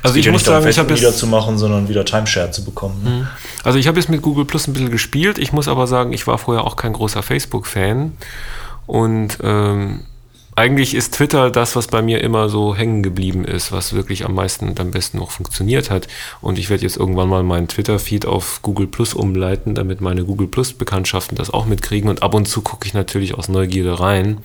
Also ich ja muss sagen, ich habe wieder zu machen, sondern wieder Timeshare zu bekommen. ne? Also ich habe jetzt mit Google Plus ein bisschen gespielt. Ich muss aber sagen, ich war vorher auch kein großer Facebook-Fan. Und ähm, eigentlich ist Twitter das, was bei mir immer so hängen geblieben ist, was wirklich am meisten und am besten noch funktioniert hat. Und ich werde jetzt irgendwann mal meinen Twitter-Feed auf Google Plus umleiten, damit meine Google Plus-Bekanntschaften das auch mitkriegen. Und ab und zu gucke ich natürlich aus Neugierde rein.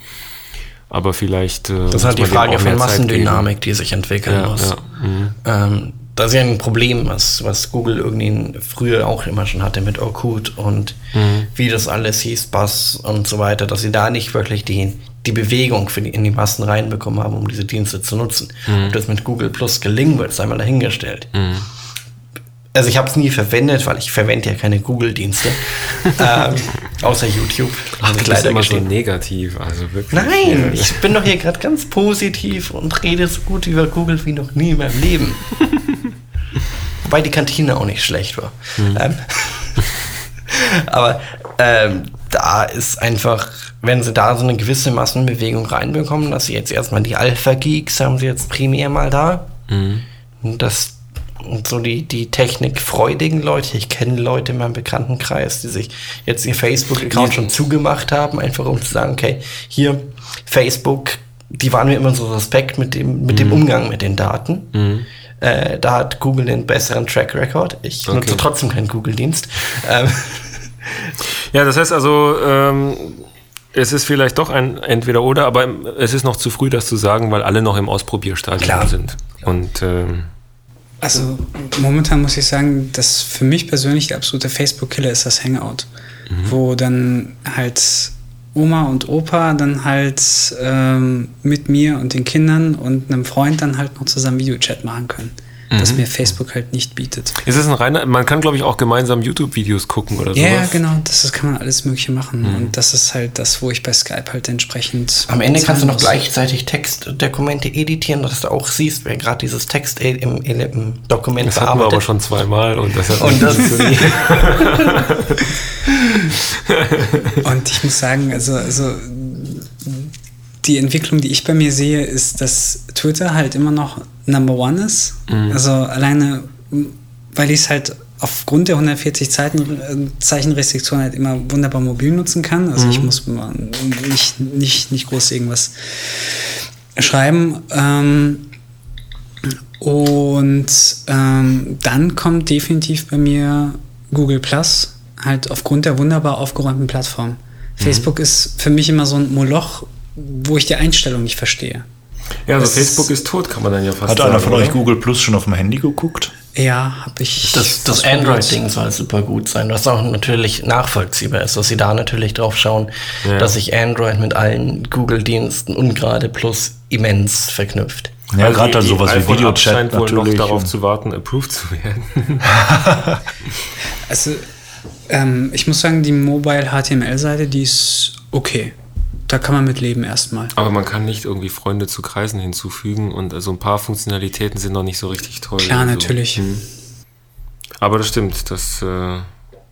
Aber vielleicht. äh, Das ist halt die Frage von Massendynamik, die sich entwickeln Ja, muss. ja, mhm. Ähm, das ist ja ein Problem, was, was Google irgendwie früher auch immer schon hatte mit Orkut und Mhm. wie das alles hieß, Bass und so weiter, dass sie da nicht wirklich die, die Bewegung für die, in die Massen reinbekommen haben, um diese Dienste zu nutzen. Mhm. Ob das mit Google Plus gelingen wird, sei mal dahingestellt. Also ich habe es nie verwendet, weil ich verwende ja keine Google-Dienste, [LAUGHS] ähm, außer YouTube. Ach, ich bist immer so gestehen. negativ, also wirklich. Nein, Ja. ich bin doch hier gerade ganz positiv und rede so gut über Google wie noch nie in meinem Leben. [LAUGHS] Wobei die Kantine auch nicht schlecht war. Ähm, [LAUGHS] aber ähm, da ist einfach, wenn sie da so eine gewisse Massenbewegung reinbekommen, dass sie jetzt erstmal die Alpha-Geeks haben sie jetzt primär mal da. Und Das so die, die technikfreudigen Leute. Ich kenne Leute in meinem Bekanntenkreis, die sich jetzt ihr Facebook-Account schon zugemacht haben, einfach um zu sagen, okay, hier Facebook, die waren mir immer so suspekt mit dem, mit dem Mhm. Umgang mit den Daten. Äh, da hat Google den besseren Track Record. Ich Okay. nutze trotzdem keinen Google-Dienst. [LAUGHS] Ähm, Ja, das heißt also, ähm, es ist vielleicht doch ein Entweder-Oder, aber es ist noch zu früh, das zu sagen, weil alle noch im Ausprobierstadium Klar. sind. Und ähm, Also momentan muss ich sagen, dass für mich persönlich der absolute Facebook-Killer ist das Hangout, wo dann halt Oma und Opa dann halt ähm, mit mir und den Kindern und einem Freund dann halt noch zusammen Videochat machen können. Das mir Facebook halt nicht bietet. ist es ein reiner, man kann glaube ich auch gemeinsam YouTube-Videos gucken oder Ja, ja, sowas. genau, das, das kann man alles Mögliche machen. Und das ist halt das, wo ich bei Skype halt entsprechend. Am Ende kannst du noch muss. gleichzeitig Textdokumente editieren, dass du auch siehst, wer gerade dieses Text im, im Dokument Das hatten wir aber schon zweimal und das hat Und nicht das- funktioniert. [LAUGHS] Und ich muss sagen, also, also die Entwicklung, die ich bei mir sehe, ist, dass Twitter halt immer noch Number One ist. Also alleine, weil ich es halt aufgrund der 140 Zeiten, äh, Zeichenrestriktion halt immer wunderbar mobil nutzen kann. Also ich muss nicht, nicht, nicht groß irgendwas schreiben. Ähm, und ähm, dann kommt definitiv bei mir Google Plus, halt aufgrund der wunderbar aufgeräumten Plattform. Facebook ist für mich immer so ein Moloch, wo ich die Einstellung nicht verstehe. Ja, also Das- Facebook ist tot, kann man dann ja fast Hat sagen. einer von oder? euch Google Plus schon auf dem Handy geguckt? Ja, habe ich. Das, das. Android-Ding soll super gut sein, was auch natürlich nachvollziehbar ist, dass sie da natürlich drauf schauen, Ja. dass sich Android mit allen Google-Diensten und gerade Plus immens verknüpft. Ja, Also gerade dann sowas wie Videochat scheint wohl noch darauf zu warten, approved zu werden. [LAUGHS] Also, ähm, ich muss sagen, die Mobile HTML-Seite, die ist okay. Da kann man mit leben erstmal. Aber man kann nicht irgendwie Freunde zu Kreisen hinzufügen und also ein paar Funktionalitäten sind noch nicht so richtig toll. Klar, Also, natürlich. hm. Aber das stimmt, das äh,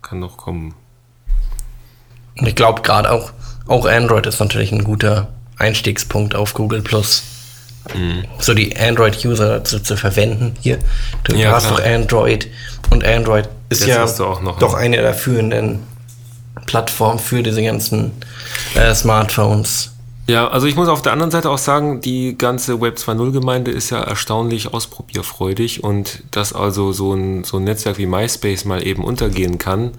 kann noch kommen. Und ich glaube gerade auch, auch Android ist natürlich ein guter Einstiegspunkt auf Google Plus. Mhm. So die Android-User dazu zu verwenden. Hier, du Ja, hast klar. doch Android und Android ist Jetzt ja noch doch einen. eine der führenden Plattformen für diese ganzen äh, Smartphones. Ja, also ich muss auf der anderen Seite auch sagen, die ganze Web 2.0 Gemeinde ist ja erstaunlich ausprobierfreudig und dass also so ein, so ein Netzwerk wie MySpace mal eben untergehen kann,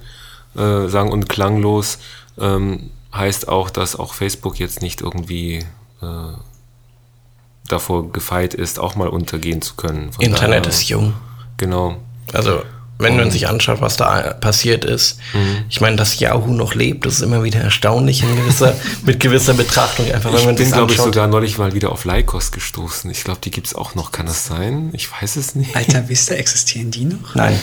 äh, sagen und klanglos, ähm, heißt auch, dass auch Facebook jetzt nicht irgendwie äh, davor gefeit ist, auch mal untergehen zu können. Von Internet daher- ist jung. Genau. Also, wenn man sich anschaut, was da passiert ist, Mhm. ich meine, dass Yahoo noch lebt, das ist immer wieder erstaunlich in gewisser, [LAUGHS] mit gewisser Betrachtung. Einfach, wenn Ich man bin, glaube ich, sogar neulich mal wieder auf Lycos gestoßen. Ich glaube, die gibt's auch noch. Kann das sein? Ich weiß es nicht. Alter Vista, existieren die noch? Nein,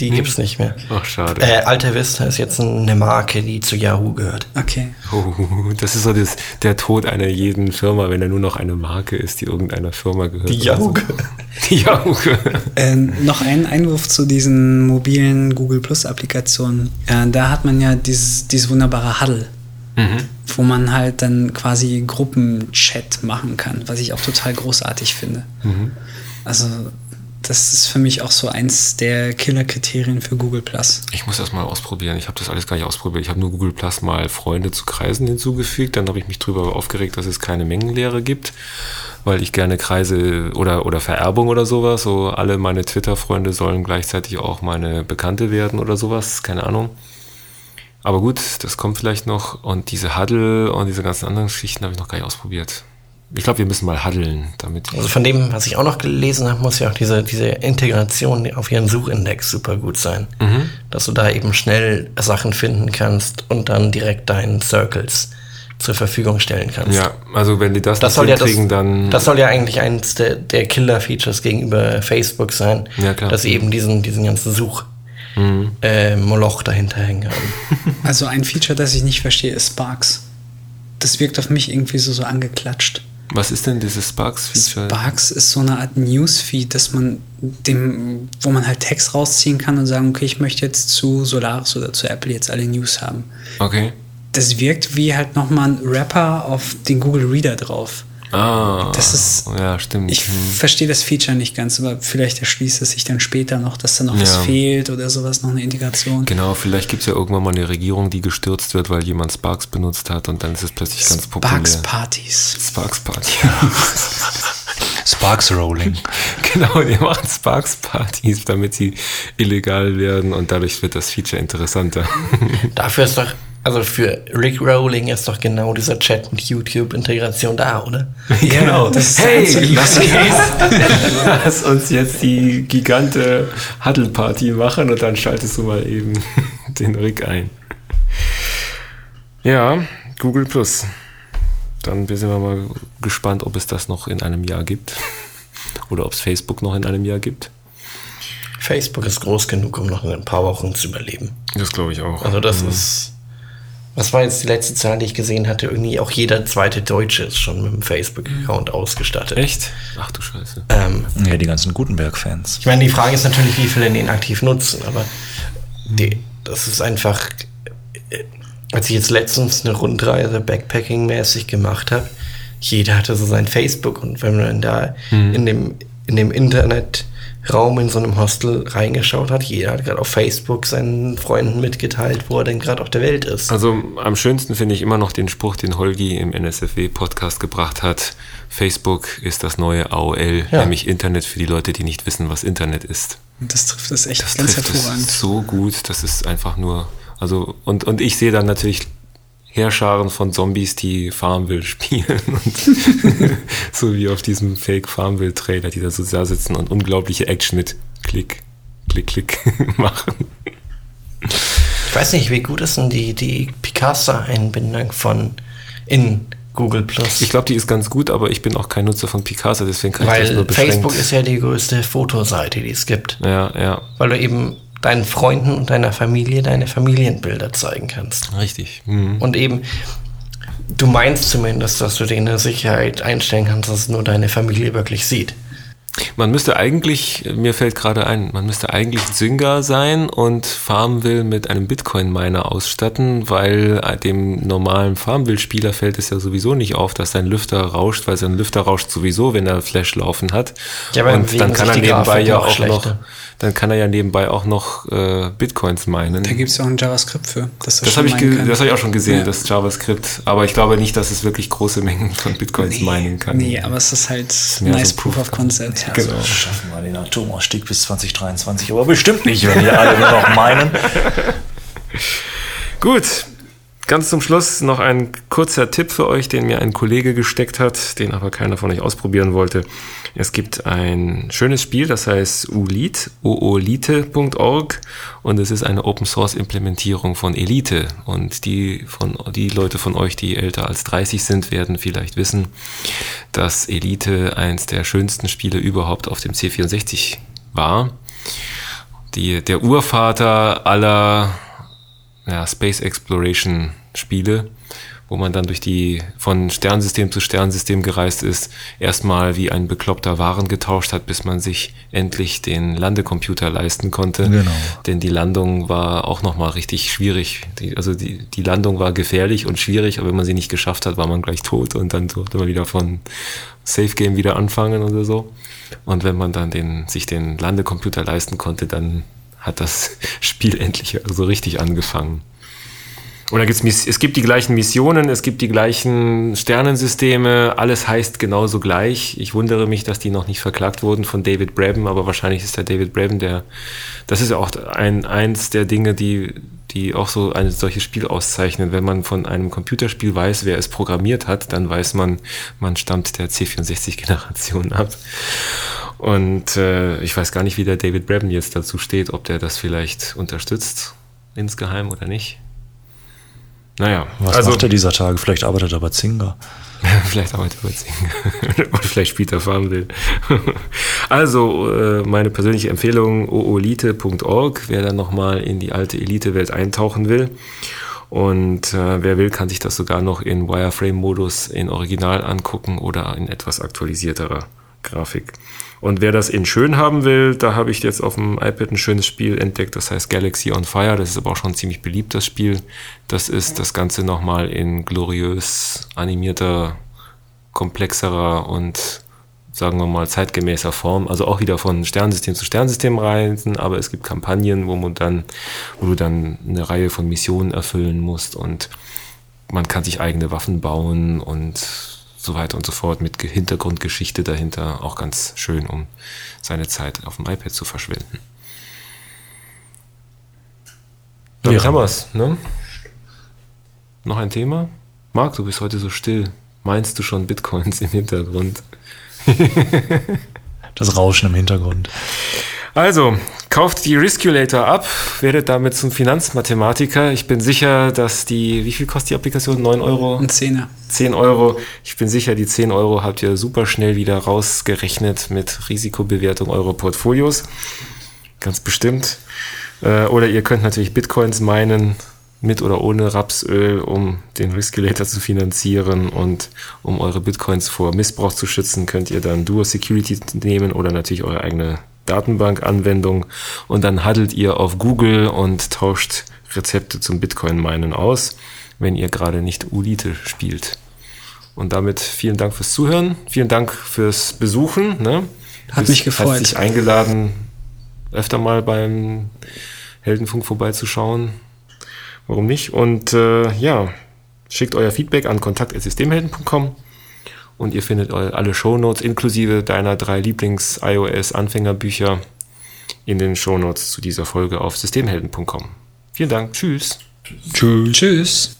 die gibt's nicht mehr. Ach, schade. Äh, Alta Vista ist jetzt eine Marke, die zu Yahoo gehört. Okay. Oh, das ist so das, der Tod einer jeden Firma, wenn er nur noch eine Marke ist, die irgendeiner Firma gehört. Die Yahoo so. gehört. [LAUGHS] Die Yahoo. Ähm, noch ein Einwurf zu diesen mobilen Google Plus Applikationen. Äh, da hat man ja dieses, dieses wunderbare Huddle, wo man halt dann quasi Gruppenchat machen kann, was ich auch total großartig finde. Also das ist für mich auch so eins der Killerkriterien für Google Plus. Ich muss das mal ausprobieren. Ich habe das alles gar nicht ausprobiert. Ich habe nur Google Plus mal Freunde zu Kreisen hinzugefügt. Dann habe ich mich darüber aufgeregt, dass es keine Mengenlehre gibt, weil ich gerne Kreise oder, oder Vererbung oder sowas. So alle meine Twitter-Freunde sollen gleichzeitig auch meine Bekannte werden oder sowas. Keine Ahnung. Aber gut, das kommt vielleicht noch. Und diese Huddle und diese ganzen anderen Geschichten habe ich noch gar nicht ausprobiert. Ich glaube, wir müssen mal huddeln, damit. Also von dem, was ich auch noch gelesen habe, muss ja auch diese, diese Integration auf ihren Suchindex super gut sein. Mhm. Dass du da eben schnell Sachen finden kannst und dann direkt deinen Circles zur Verfügung stellen kannst. Ja, also wenn die das, Das nicht soll, ja das, hinkriegen, dann. das soll ja eigentlich eins der, der Killer-Features gegenüber Facebook sein, Ja, klar. Mhm. dass sie eben diesen, diesen ganzen Such äh, Moloch dahinter hängen haben. Also ein Feature, das ich nicht verstehe, ist Sparks. Das wirkt auf mich irgendwie so, so angeklatscht. Was ist denn dieses Sparks-Feature? Sparks ist so eine Art Newsfeed, dass man dem, wo man halt Text rausziehen kann und sagen, okay, ich möchte jetzt zu Solaris oder zu Apple jetzt alle News haben. Okay. Das wirkt wie halt nochmal ein Rapper auf den Google Reader drauf. Ah, Das ist- ja, stimmt. Ich Hm. verstehe das Feature nicht ganz, aber vielleicht erschließt es sich dann später noch, dass da noch was Ja. fehlt oder sowas, noch eine Integration. Genau, vielleicht gibt es ja irgendwann mal eine Regierung, die gestürzt wird, weil jemand Sparks benutzt hat und dann ist es plötzlich ganz populär. Sparks Partys. Sparks Party. [LAUGHS] Sparks Rolling. [LAUGHS] genau, die machen Sparks Partys, damit sie illegal werden und dadurch wird das Feature interessanter. Dafür ist doch, also für Rick Rowling ist doch genau dieser Chat mit YouTube-Integration da, oder? [LAUGHS] genau. das ist hey, lass uns, [LAUGHS] lass uns jetzt die gigante Huddle Party machen und dann schaltest du mal eben [LAUGHS] den Rick ein. Ja, Google Plus. Dann sind wir mal gespannt, ob es das noch in einem Jahr gibt. Oder ob es Facebook noch in einem Jahr gibt. Facebook ist groß genug, um noch ein paar Wochen zu überleben. Das glaube ich auch. Also das ist. Was war jetzt die letzte Zahl, die ich gesehen hatte? Irgendwie auch jeder zweite Deutsche ist schon mit einem Facebook-Account ausgestattet. Echt? Ach du Scheiße. Ähm, Ja, die ganzen Gutenberg-Fans. ich meine, die Frage ist natürlich, wie viele den aktiv nutzen, aber die, das ist einfach. äh, Als ich jetzt letztens eine Rundreise Backpacking-mäßig gemacht habe, jeder hatte so sein Facebook und wenn man da in dem, in dem Internetraum in so einem Hostel reingeschaut hat, jeder hat gerade auf Facebook seinen Freunden mitgeteilt, wo er denn gerade auf der Welt ist. Also am schönsten finde ich immer noch den Spruch, den Holgi im NSFW-Podcast gebracht hat. Facebook ist das neue AOL, Ja. nämlich Internet für die Leute, die nicht wissen, was Internet ist. Und das trifft es echt Das ganz trifft hervorragend. es so gut, das ist einfach nur, also und, und ich sehe dann natürlich Heerscharen von Zombies, die Farmville spielen [LAUGHS] und so wie auf diesem Fake Farmville Trailer, die da so da sitzen und unglaubliche Action mit Klick, Klick, Klick [LAUGHS] machen. Ich weiß nicht, wie gut ist denn die, die Picasa-Einbindung von in Google Plus? Ich glaube, die ist ganz gut, aber ich bin auch kein Nutzer von Picasa, deswegen kann ich das nur Weil beschränkt. Facebook ist ja die größte Fotoseite, die es gibt. ja, ja, Weil du eben deinen Freunden und deiner Familie deine Familienbilder zeigen kannst. richtig. Mhm. Und eben, du meinst zumindest, dass du dir eine Sicherheit einstellen kannst, dass es nur deine Familie wirklich sieht. Man müsste eigentlich, mir fällt gerade ein, man müsste eigentlich Zynga sein und Farmville mit einem Bitcoin-Miner ausstatten, weil dem normalen Farmville-Spieler fällt es ja sowieso nicht auf, dass sein Lüfter rauscht, weil sein Lüfter rauscht sowieso, wenn er Flash laufen hat. Ja, aber und dann kann er nebenbei ja noch auch noch, schlechter. dann kann er ja nebenbei auch noch äh, Bitcoins minen. Da gibt es ja auch ein JavaScript für. Das schon habe ich, meinen das hab ich auch schon gesehen, Ja. das JavaScript. Aber ich glaube nicht, dass es wirklich große Mengen von Bitcoins minen kann. Nee, aber es ist halt nice so Proof of Concept. Genau. Also schaffen wir den Atomausstieg bis 2023, aber bestimmt nicht, wenn wir alle nur noch meinen. [LAUGHS] Gut. Ganz zum Schluss noch ein kurzer Tipp für euch, den mir ein Kollege gesteckt hat, den aber keiner von euch ausprobieren wollte. Es gibt ein schönes Spiel, das heißt ULIT, oolite.org und es ist eine Open Source Implementierung von Elite und die von die Leute von euch, die älter als 30 sind, werden vielleicht wissen, dass Elite eins der schönsten Spiele überhaupt auf dem C64 war. Die, der Urvater aller ja, Space Exploration Spiele, wo man dann durch die von Sternsystem zu Sternsystem gereist ist, erstmal wie ein bekloppter Waren getauscht hat, bis man sich endlich den Landecomputer leisten konnte. Genau. Denn die Landung war auch nochmal richtig schwierig. Die, also die, die Landung war gefährlich und schwierig, aber wenn man sie nicht geschafft hat, war man gleich tot und dann durfte man wieder von Safe Game wieder anfangen oder so. Und wenn man dann den, sich den Landecomputer leisten konnte, dann hat das Spiel endlich so richtig angefangen. Und da gibt's, es gibt die gleichen Missionen, es gibt die gleichen Sternensysteme, alles heißt genauso gleich. Ich wundere mich, dass die noch nicht verklagt wurden von David Braben, aber wahrscheinlich ist der David Braben der, das ist ja auch ein, eins der Dinge, die, die auch so ein solches Spiel auszeichnen. Wenn man von einem Computerspiel weiß, wer es programmiert hat, dann weiß man, man stammt der C64-Generation ab. Und äh, ich weiß gar nicht, wie der David Braben jetzt dazu steht, ob der das vielleicht unterstützt, insgeheim oder nicht. Naja, Was also macht er dieser Tage? Vielleicht arbeitet er bei Zinger. [LAUGHS] vielleicht arbeitet er bei Zing. [LAUGHS] Und vielleicht spielt er Farmville. [LAUGHS] also, äh, meine persönliche Empfehlung, oolite.org, wer dann nochmal in die alte Elite-Welt eintauchen will. Und äh, wer will, kann sich das sogar noch in Wireframe-Modus in Original angucken oder in etwas aktualisierterer Grafik. Und wer das in schön haben will, da habe ich jetzt auf dem iPad ein schönes Spiel entdeckt, das heißt Galaxy on Fire. Das ist aber auch schon ziemlich beliebt, das Spiel. Das ist das Ganze nochmal in gloriös animierter komplexerer und sagen wir mal zeitgemäßer Form, also auch wieder von Sternsystem zu Sternsystem reisen, aber es gibt Kampagnen, wo man dann, wo du dann eine Reihe von Missionen erfüllen musst und man kann sich eigene Waffen bauen und so weiter und so fort mit Hintergrundgeschichte dahinter, auch ganz schön, um seine Zeit auf dem iPad zu verschwenden. Damit haben wir es, ne? Noch ein Thema? Marc, du bist heute so still. Meinst du schon Bitcoins im Hintergrund? [LAUGHS] das Rauschen im Hintergrund. Also, kauft die Risculator ab, werdet damit zum Finanzmathematiker. Ich bin sicher, dass die, wie viel kostet die Applikation? 9 Euro? Ein Zehner. 10 Euro. Ich bin sicher, die 10 Euro habt ihr super schnell wieder rausgerechnet mit Risikobewertung eurer Portfolios. Ganz bestimmt. Äh, oder ihr könnt natürlich Bitcoins meinen mit oder ohne Rapsöl, um den Riskulator zu finanzieren und um eure Bitcoins vor Missbrauch zu schützen, könnt ihr dann Duo Security nehmen oder natürlich eure eigene Datenbank-Anwendung und dann handelt ihr auf Google und tauscht Rezepte zum Bitcoin-Minen aus, wenn ihr gerade nicht Ulite spielt. Und damit vielen Dank fürs Zuhören, vielen Dank fürs Besuchen. Ne? Hat mich gefreut. Hat dich eingeladen, öfter mal beim Heldenfunk vorbeizuschauen. Warum nicht? Und äh, ja, schickt euer Feedback an kontakt.systemhelden.com und ihr findet alle Shownotes inklusive deiner drei Lieblings-iOS-Anfängerbücher in den Shownotes zu dieser Folge auf systemhelden.com. Vielen Dank. Tschüss. Tschüss. Tschüss.